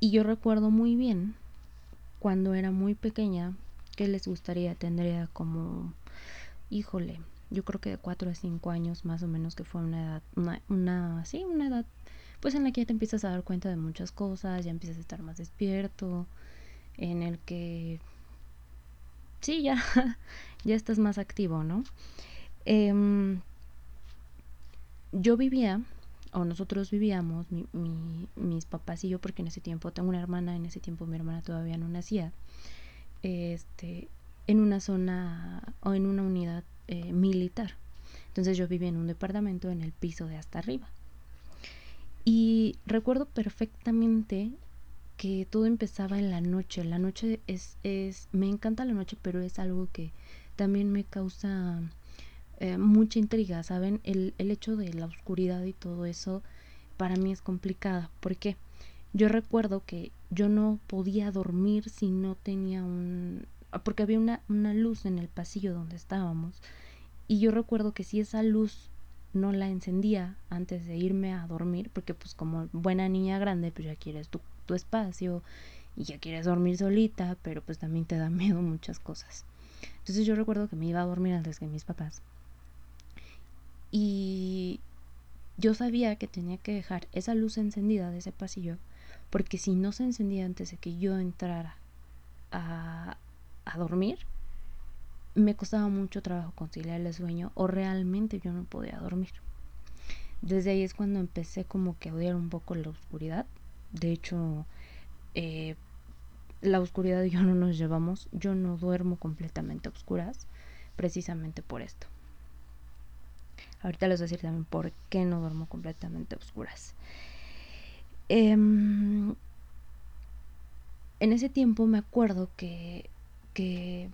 y yo recuerdo muy bien, cuando era muy pequeña, que les gustaría, tendría como, híjole, yo creo que de 4 a 5 años más o menos, que fue una edad, una, una, sí, una edad pues en la que ya te empiezas a dar cuenta de muchas cosas, ya empiezas a estar más despierto, en el que sí, ya, ya estás más activo, ¿no? Eh, yo vivía, o nosotros vivíamos, mi, mi, mis papás y yo, porque en ese tiempo tengo una hermana, en ese tiempo mi hermana todavía no nacía, este, en una zona o en una unidad eh, militar. Entonces yo vivía en un departamento en el piso de hasta arriba. Y recuerdo perfectamente que todo empezaba en la noche. La noche es, es, me encanta la noche, pero es algo que también me causa eh, mucha intriga, ¿saben? El, el hecho de la oscuridad y todo eso para mí es complicada. porque Yo recuerdo que yo no podía dormir si no tenía un... porque había una, una luz en el pasillo donde estábamos. Y yo recuerdo que si esa luz no la encendía antes de irme a dormir, porque pues como buena niña grande, pues ya quieres tu, tu espacio y ya quieres dormir solita, pero pues también te da miedo muchas cosas. Entonces yo recuerdo que me iba a dormir antes que mis papás. Y yo sabía que tenía que dejar esa luz encendida de ese pasillo, porque si no se encendía antes de que yo entrara a, a dormir, me costaba mucho trabajo conciliar el sueño o realmente yo no podía dormir. Desde ahí es cuando empecé como que a odiar un poco la oscuridad. De hecho, eh, la oscuridad y yo no nos llevamos. Yo no duermo completamente a oscuras, precisamente por esto. Ahorita les voy a decir también por qué no duermo completamente a oscuras. Em, en ese tiempo me acuerdo que, que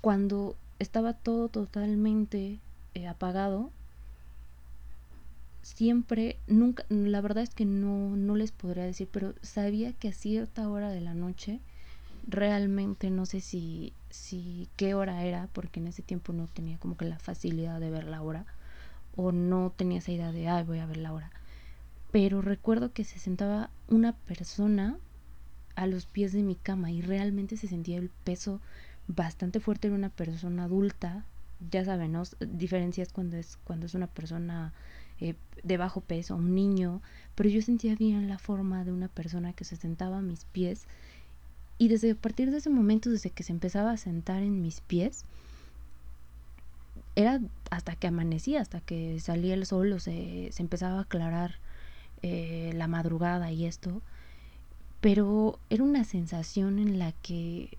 cuando estaba todo totalmente eh, apagado, siempre, nunca, la verdad es que no, no les podría decir, pero sabía que a cierta hora de la noche, realmente no sé si, si qué hora era, porque en ese tiempo no tenía como que la facilidad de ver la hora, o no tenía esa idea de, ay, voy a ver la hora. Pero recuerdo que se sentaba una persona a los pies de mi cama y realmente se sentía el peso bastante fuerte en una persona adulta. Ya saben, ¿no? Diferencias cuando es, cuando es una persona eh, de bajo peso, un niño, pero yo sentía bien la forma de una persona que se sentaba a mis pies y desde a partir de ese momento, desde que se empezaba a sentar en mis pies, era hasta que amanecía, hasta que salía el sol o se, se empezaba a aclarar eh, la madrugada y esto, pero era una sensación en la que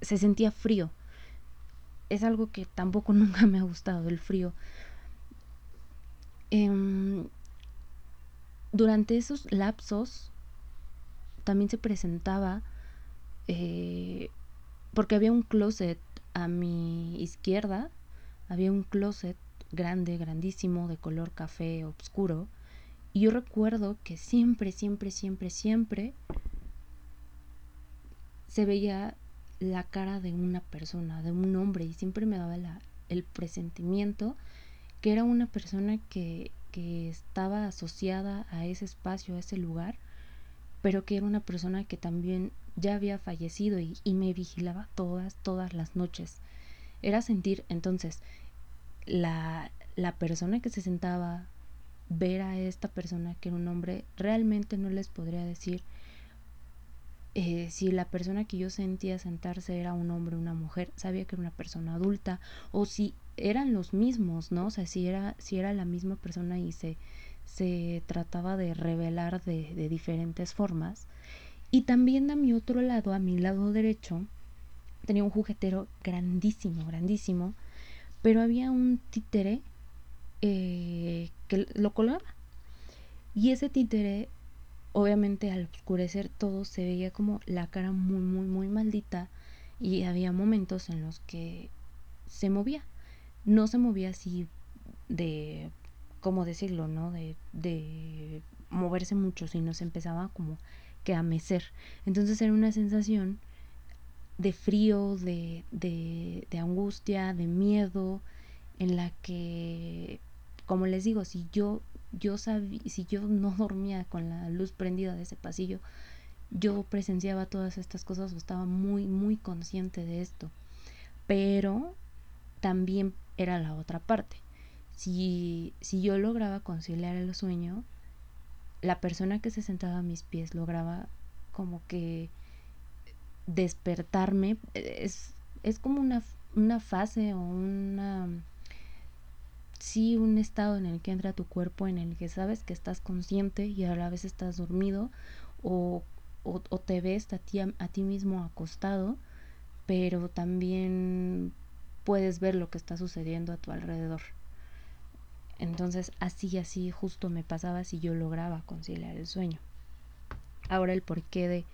se sentía frío. Es algo que tampoco nunca me ha gustado, el frío. Em, durante esos lapsos también se presentaba, eh, porque había un closet a mi izquierda, había un closet grande, grandísimo, de color café oscuro, y yo recuerdo que siempre, siempre, siempre, siempre se veía la cara de una persona, de un hombre, y siempre me daba el presentimiento que era una persona que, que estaba asociada a ese espacio, a ese lugar, pero que era una persona que también ya había fallecido y, y, me vigilaba todas, todas las noches. Era sentir entonces la, la persona que se sentaba, ver a esta persona que era un hombre, realmente no les podría decir eh, si la persona que yo sentía sentarse era un hombre o una mujer, sabía que era una persona adulta, o si eran los mismos, ¿no? O sea, si era, si era la misma persona y se, se trataba de revelar de, de diferentes formas. Y también a mi otro lado, a mi lado derecho, tenía un juguetero grandísimo, grandísimo, pero había un títere eh, que lo colgaba. Y ese títere, obviamente al oscurecer todo, se veía como la cara muy, muy, muy maldita y había momentos en los que se movía no se movía así de, ¿cómo decirlo? ¿No? De, de moverse mucho, sino se empezaba como que a mecer. Entonces era una sensación de frío, de, de, de angustia, de miedo, en la que, como les digo, si yo, yo sabía, si yo no dormía con la luz prendida de ese pasillo, yo presenciaba todas estas cosas o estaba muy, muy consciente de esto. Pero también era la otra parte. Si, si yo lograba conciliar el sueño, la persona que se sentaba a mis pies lograba como que despertarme. Es, es como una, una fase o una... Sí, un estado en el que entra tu cuerpo, en el que sabes que estás consciente y a la vez estás dormido o, o, te ves a ti, a ti mismo acostado, pero también puedes ver lo que está sucediendo a tu alrededor. Entonces así, así justo me pasaba si yo lograba conciliar el sueño. Ahora el porqué de,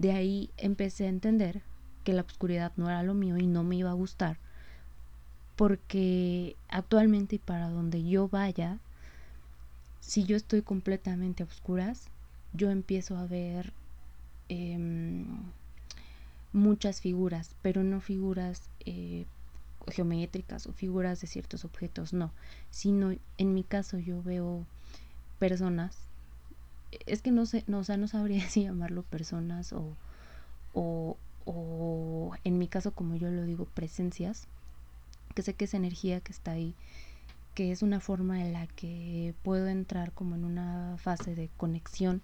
de ahí empecé a entender que la oscuridad no era lo mío y no me iba a gustar. Porque actualmente y para donde yo vaya, si yo estoy completamente a oscuras, yo empiezo a ver eh, muchas figuras, pero no figuras eh, geométricas o figuras de ciertos objetos, no, sino en mi caso yo veo personas, es que no sé, no, o sea, no sabría si llamarlo personas o, o, o en mi caso como yo lo digo, presencias, que sé que es energía que está ahí, que es una forma en la que puedo entrar como en una fase de conexión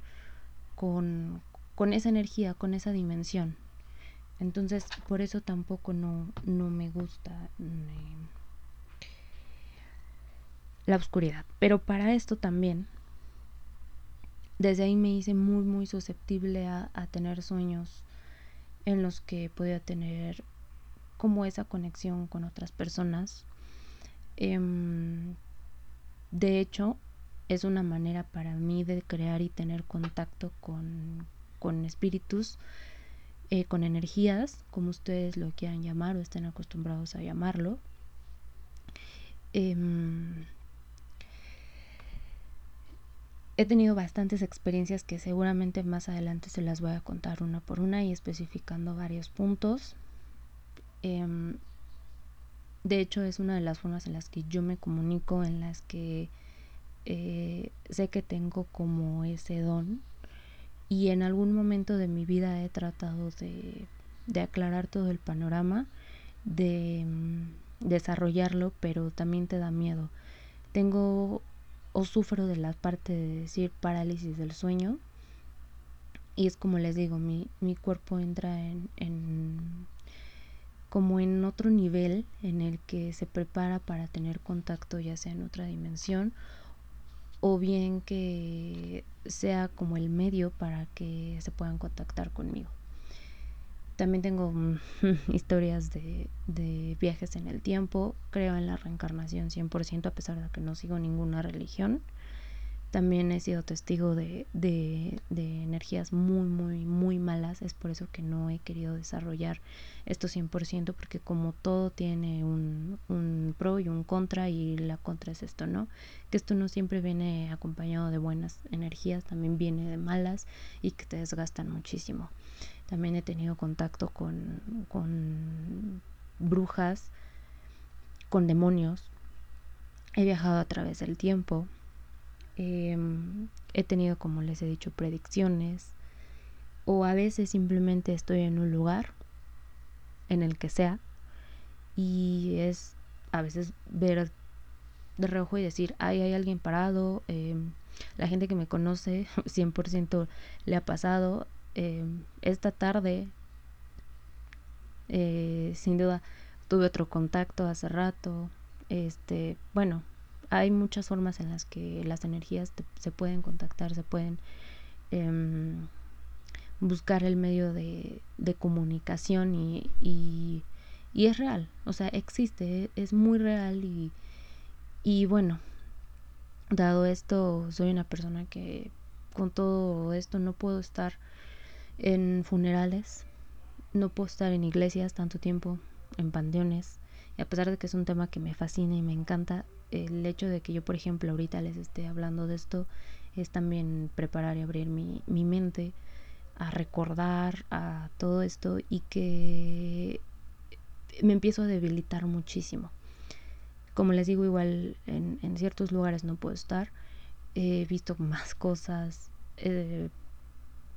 con, con esa energía, con esa dimensión. Entonces, por eso tampoco no, no me gusta mm, la oscuridad. Pero para esto también, desde ahí me hice muy, muy susceptible a, a tener sueños en los que podía tener como esa conexión con otras personas. Em, de hecho, es una manera para mí de crear y tener contacto con, con espíritus, eh, con energías, como ustedes lo quieran llamar o estén acostumbrados a llamarlo. Em, he tenido bastantes experiencias que seguramente más adelante se las voy a contar una por una y especificando varios puntos. Em, de hecho, es una de las formas en las que yo me comunico, en las que eh, sé que tengo como ese don y en algún momento de mi vida he tratado de, aclarar todo el panorama, de mm, desarrollarlo, pero también te da miedo. Tengo o sufro de la parte de decir parálisis del sueño y es como les digo, mi, mi cuerpo entra en, en como en otro nivel en el que se prepara para tener contacto ya sea en otra dimensión o bien que sea como el medio para que se puedan contactar conmigo. También tengo mm, historias de, de, viajes en el tiempo, creo en la reencarnación 100% a pesar de que no sigo ninguna religión. También he sido testigo de, de, de, energías muy, muy, muy malas. Es por eso que no he querido desarrollar esto 100%, porque como todo tiene un, un pro y un contra, y la contra es esto, ¿no? Que esto no siempre viene acompañado de buenas energías, también viene de malas y que te desgastan muchísimo. También he tenido contacto con, con brujas, con demonios. He viajado a través del tiempo eh, he tenido, como les he dicho, predicciones. O a veces simplemente estoy en un lugar, en el que sea, y es a veces ver de reojo y decir, ay, hay alguien parado. Eh, la gente que me conoce 100% le ha pasado. Eh, esta tarde, eh, sin duda, tuve otro contacto hace rato. Este, bueno, hay muchas formas en las que las energías se pueden contactar, se pueden em, buscar el medio de, comunicación y, y, es real, o sea, existe, es muy real y, y bueno, dado esto, soy una persona que con todo esto no puedo estar en funerales, no puedo estar en iglesias tanto tiempo, en panteones, y a pesar de que es un tema que me fascina y me encanta, el hecho de que yo, por ejemplo, ahorita les esté hablando de esto es también preparar y abrir mi, mi mente a recordar a todo esto y que me empiezo a debilitar muchísimo. Como les digo, igual en, en ciertos lugares no puedo estar. He visto más cosas. Eh,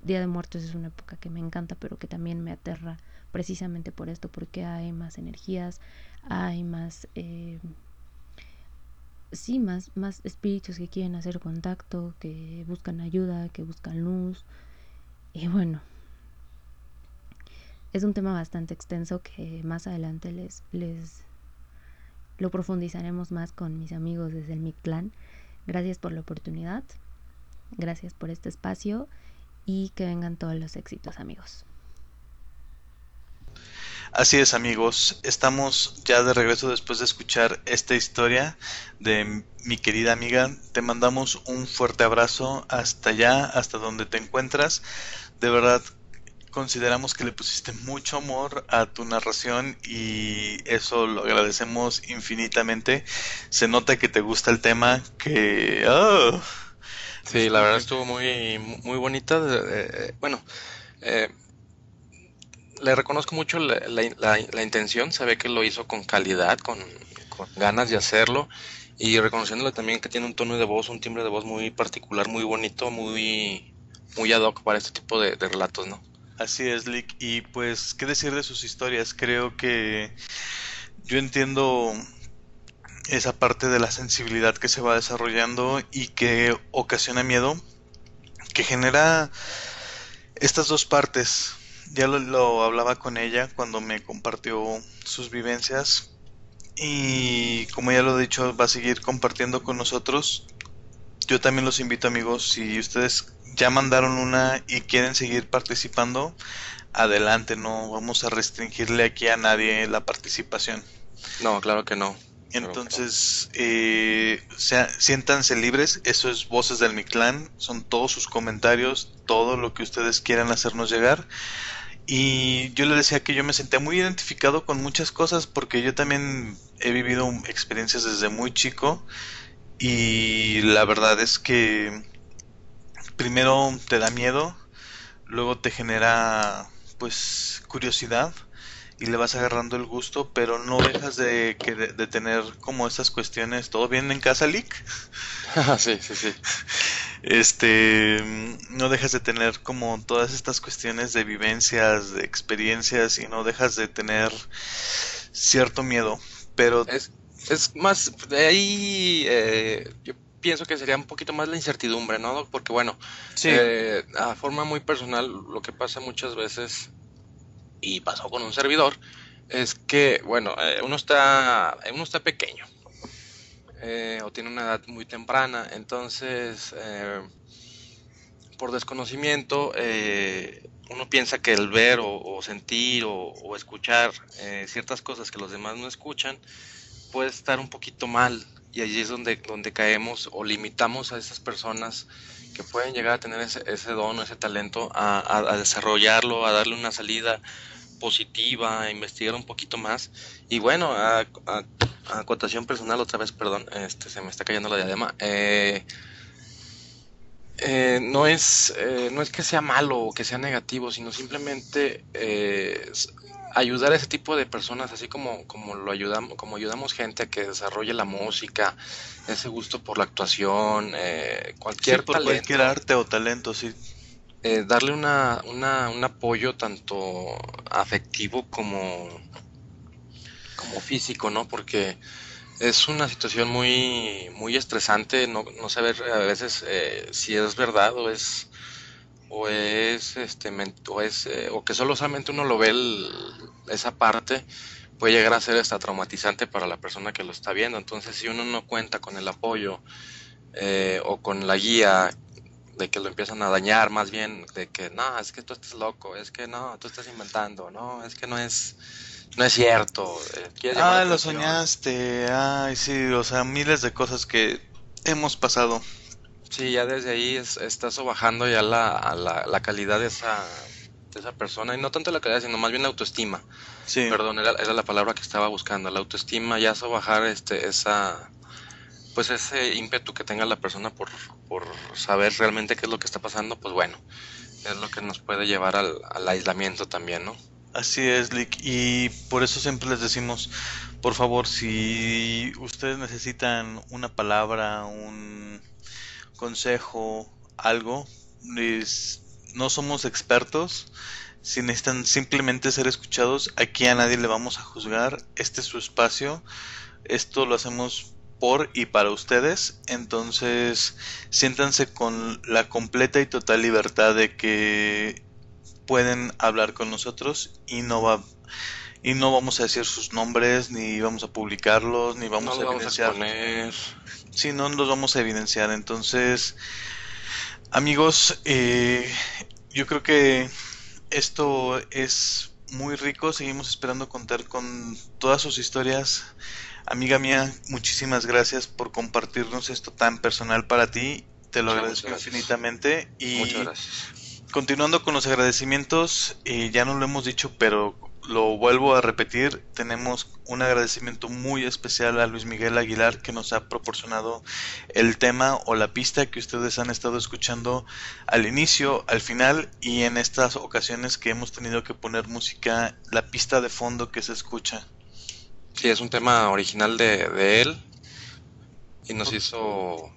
Día de Muertos es una época que me encanta, pero que también me aterra precisamente por esto, porque hay más energías, hay más eh, sí, más, más espíritus que quieren hacer contacto, que buscan ayuda, que buscan luz. Y bueno, es un tema bastante extenso que más adelante les, les lo profundizaremos más con mis amigos desde el Mictlán. Gracias por la oportunidad, gracias por este espacio y que vengan todos los éxitos amigos. Así es amigos, estamos ya de regreso después de escuchar esta historia de mi querida amiga. Te mandamos un fuerte abrazo hasta allá, hasta donde te encuentras. De verdad, consideramos que le pusiste mucho amor a tu narración y eso lo agradecemos infinitamente. Se nota que te gusta el tema, que... Oh, sí, la verdad estuvo muy, muy bonita. bueno, eh, le reconozco mucho la, la, intención, se ve que lo hizo con calidad, con, con, ganas de hacerlo y reconociéndole también que tiene un tono de voz, un timbre de voz muy particular, muy bonito, muy, muy ad hoc para este tipo de, de relatos, ¿no? Así es, Lick. Y pues, ¿qué decir de sus historias? Creo que yo entiendo esa parte de la sensibilidad que se va desarrollando y que ocasiona miedo, que genera estas dos partes. Ya lo, hablaba con ella cuando me compartió sus vivencias y como ya lo he dicho, va a seguir compartiendo con nosotros. Yo también los invito amigos, si ustedes ya mandaron una y quieren seguir participando, adelante, no vamos a restringirle aquí a nadie la participación. No, claro que no. Entonces, eh, sea, siéntanse libres, eso es Voces del Mi Clan, son todos sus comentarios, todo lo que ustedes quieran hacernos llegar. Y yo le decía que yo me sentía muy identificado con muchas cosas porque yo también he vivido experiencias desde muy chico y la verdad es que primero te da miedo, luego te genera pues curiosidad y le vas agarrando el gusto, pero no dejas de, que, de, tener como esas cuestiones. ¿Todo bien en casa, Lick? sí, sí, sí. Este, no dejas de tener como todas estas cuestiones de vivencias, de experiencias y no dejas de tener cierto miedo, pero... Es, es más, de ahí eh, yo pienso que sería un poquito más la incertidumbre, ¿no? Porque bueno, sí. eh, a forma muy personal, lo que pasa muchas veces y pasó con un servidor, es que, bueno, eh, uno, está, uno está pequeño eh, o tiene una edad muy temprana, entonces, eh, por desconocimiento, eh, uno piensa que el ver o, sentir o, o escuchar eh, ciertas cosas que los demás no escuchan puede estar un poquito mal y allí es donde, donde caemos o limitamos a esas personas que pueden llegar a tener ese, ese don, ese talento, a, desarrollarlo, a darle una salida positiva, a investigar un poquito más. Y bueno, a, a, acotación personal, otra vez, perdón, este, se me está cayendo la diadema. Eh, eh, no, es, eh, no es que sea malo o que sea negativo, sino simplemente ayudar a ese tipo de personas, así como, como lo ayudamos, como ayudamos gente a que desarrolle la música, ese gusto por la actuación, eh, cualquier sí, por talento, cualquier arte o talento, sí. Eh, darle una, una, un apoyo tanto afectivo como, como físico, ¿no? Porque es una situación muy, muy estresante, no, no saber a veces eh, si es verdad o es o es este o es eh, o que solo solamente uno lo ve el, esa parte puede llegar a ser hasta traumatizante para la persona que lo está viendo. Entonces si uno no cuenta con el apoyo eh, o con la guía de que lo empiezan a dañar más bien de que no es que tú estás loco es que no tú estás inventando no es que no es no es cierto eh, ah lo soñaste ay sí o sea miles de cosas que hemos pasado Sí, ya desde ahí es, está bajando ya la, la, la, calidad de esa, de esa persona, y no tanto la calidad, sino más bien la autoestima. Sí. Perdón, era, era la palabra que estaba buscando, la autoestima, ya bajar este, esa, pues ese ímpetu que tenga la persona por, por saber realmente qué es lo que está pasando, pues bueno, es lo que nos puede llevar al, al aislamiento también, ¿no? Así es, Lick, y por eso siempre les decimos, por favor, si ustedes necesitan una palabra, un consejo, algo, es, no somos expertos, si necesitan simplemente ser escuchados, aquí a nadie le vamos a juzgar, este es su espacio, esto lo hacemos por y para ustedes, entonces siéntanse con la completa y total libertad de que pueden hablar con nosotros y no va y no vamos a decir sus nombres ni vamos a publicarlos ni vamos no a vamos a sí no los vamos a evidenciar. Entonces amigos eh, yo creo que esto es muy rico. Seguimos esperando contar con todas sus historias. Amiga mía muchísimas gracias por compartirnos esto tan personal para ti. Te lo Muchas agradezco gracias. infinitamente. Y Muchas gracias. continuando con los agradecimientos eh, ya no lo hemos dicho pero lo vuelvo a repetir, tenemos un agradecimiento muy especial a Luis Miguel Aguilar que nos ha proporcionado el tema o la pista que ustedes han estado escuchando al inicio, al final y en estas ocasiones que hemos tenido que poner música, la pista de fondo que se escucha. Sí, es un tema original de, de él y nos hizo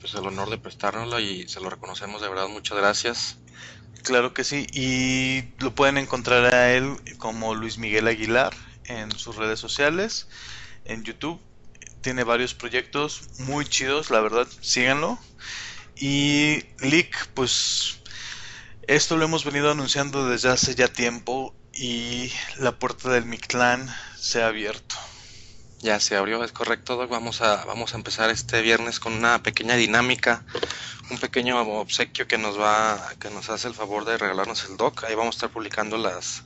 pues, el honor de prestárnoslo y se lo reconocemos de verdad. Muchas gracias. Claro que sí, y lo pueden encontrar a él como Luis Miguel Aguilar en sus redes sociales, en YouTube. Tiene varios proyectos muy chidos, la verdad, síganlo. Y Lick, pues esto lo hemos venido anunciando desde hace ya tiempo y la puerta del Mictlán se ha abierto. Ya se abrió, es correcto, Doc. Vamos a, vamos a empezar este viernes con una pequeña dinámica, un pequeño obsequio que nos va, que nos hace el favor de regalarnos el Doc. Ahí vamos a estar publicando las,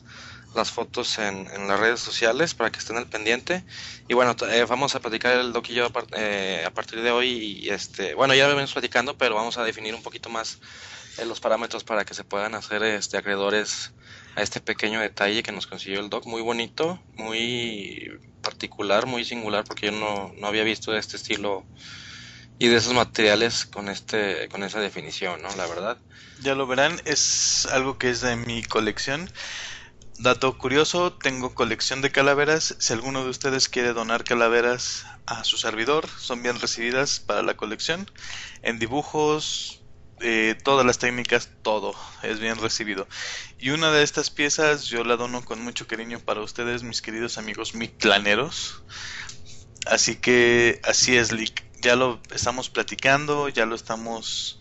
las fotos en, en las redes sociales para que estén al pendiente. Y bueno, eh, vamos a platicar el Doc y yo a, par- eh, a partir de hoy. Y este, bueno, ya lo venimos platicando, pero vamos a definir un poquito más eh, los parámetros para que se puedan hacer este, acreedores a este pequeño detalle que nos consiguió el Doc. Muy bonito, muy particular, muy singular, porque yo no, no había visto de este estilo y de esos materiales con este con esa definición, ¿no? La verdad. Ya lo verán, es algo que es de mi colección. Dato curioso, tengo colección de calaveras. Si alguno de ustedes quiere donar calaveras a su servidor, son bien recibidas para la colección. En dibujos, eh, todas las técnicas, todo es bien recibido. Y una de estas piezas yo la dono con mucho cariño para ustedes, mis queridos amigos mictlaneros. Así que así es, Lick. Ya lo estamos platicando, ya lo estamos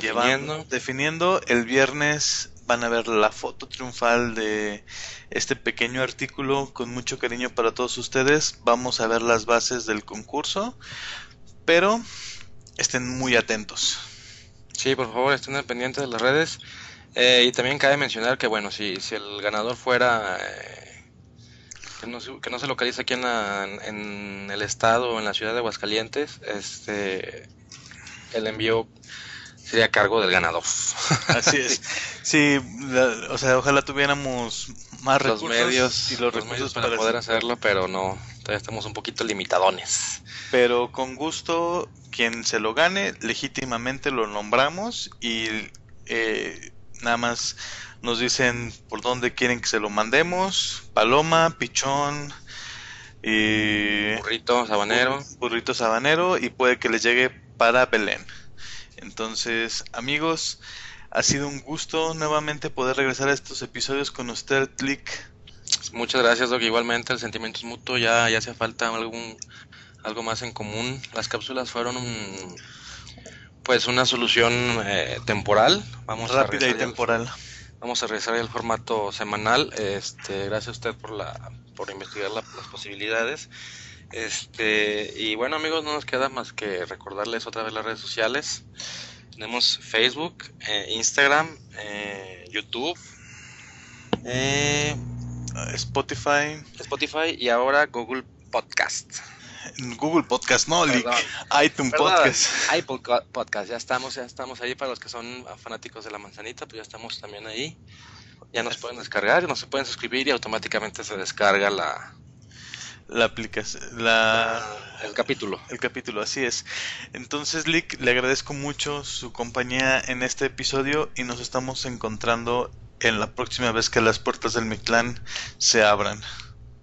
llevando, definiendo. El viernes van a ver la foto triunfal de este pequeño artículo con mucho cariño para todos ustedes. Vamos a ver las bases del concurso, pero estén muy atentos. Sí, por favor, estén al pendiente de las redes. Eh, y también cabe mencionar que, bueno, si, si el ganador fuera, eh, que, no se, que no se localiza aquí en, la- en el estado o en la ciudad de Aguascalientes, este, el envío sería a cargo del ganador. Así es. Sí, la- o sea, ojalá tuviéramos más los recursos medios, y los, los recursos medios para, para poder hacer- hacerlo, pero no, todavía estamos un poquito limitadones. Pero con gusto, quien se lo gane, legítimamente lo nombramos y eh, nada más nos dicen por dónde quieren que se lo mandemos. Paloma, pichón, y Burrito, sabanero. burrito sabanero y puede que les llegue para Belén. Entonces, amigos, ha sido un gusto nuevamente poder regresar a estos episodios con usted, Click. Muchas gracias, Doc. Igualmente, el sentimiento es mutuo. Ya, ya hace falta algún, algo más en común. Las cápsulas fueron un, pues una solución eh, temporal. Vamos a Rápida y temporal. Vamos a regresar al formato semanal. Este, gracias a usted por la, por investigar la- las posibilidades. Este, y bueno, amigos, no nos queda más que recordarles otra vez las redes sociales. Tenemos Facebook, eh, Instagram, eh, YouTube, eh, Spotify, Spotify y ahora Google Podcast. Google Podcast, no, Lick. Perdón. iTunes Perdón, Podcast. Apple Podcast, ya estamos, ya estamos ahí para los que son fanáticos de la manzanita, pues ya estamos también ahí. Ya nos pueden descargar, nos se pueden suscribir y automáticamente se descarga la, La aplicación, la, el capítulo. el capítulo, así es. Entonces, Lick, le agradezco mucho su compañía en este episodio y nos estamos encontrando en la próxima vez que las puertas del Mictlán se abran.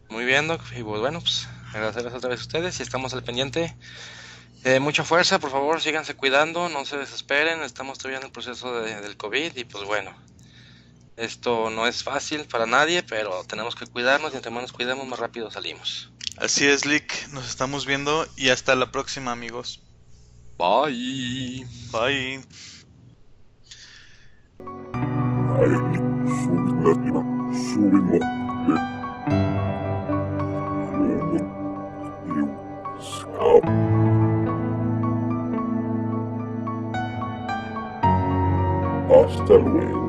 Muy bien, Doc. Y pues bueno, pues agradecerles otra vez a ustedes y estamos al pendiente. Eh, mucha fuerza, por favor, síganse cuidando, no se desesperen, estamos todavía en el proceso de- del COVID y pues bueno, esto no es fácil para nadie, pero tenemos que cuidarnos y entre más nos cuidemos, más rápido salimos. Así es, Lick, nos estamos viendo y hasta la próxima, amigos. Bye. Bye. hayatı suyla inan, suyla ve yolun yıl skap. Hasta luego.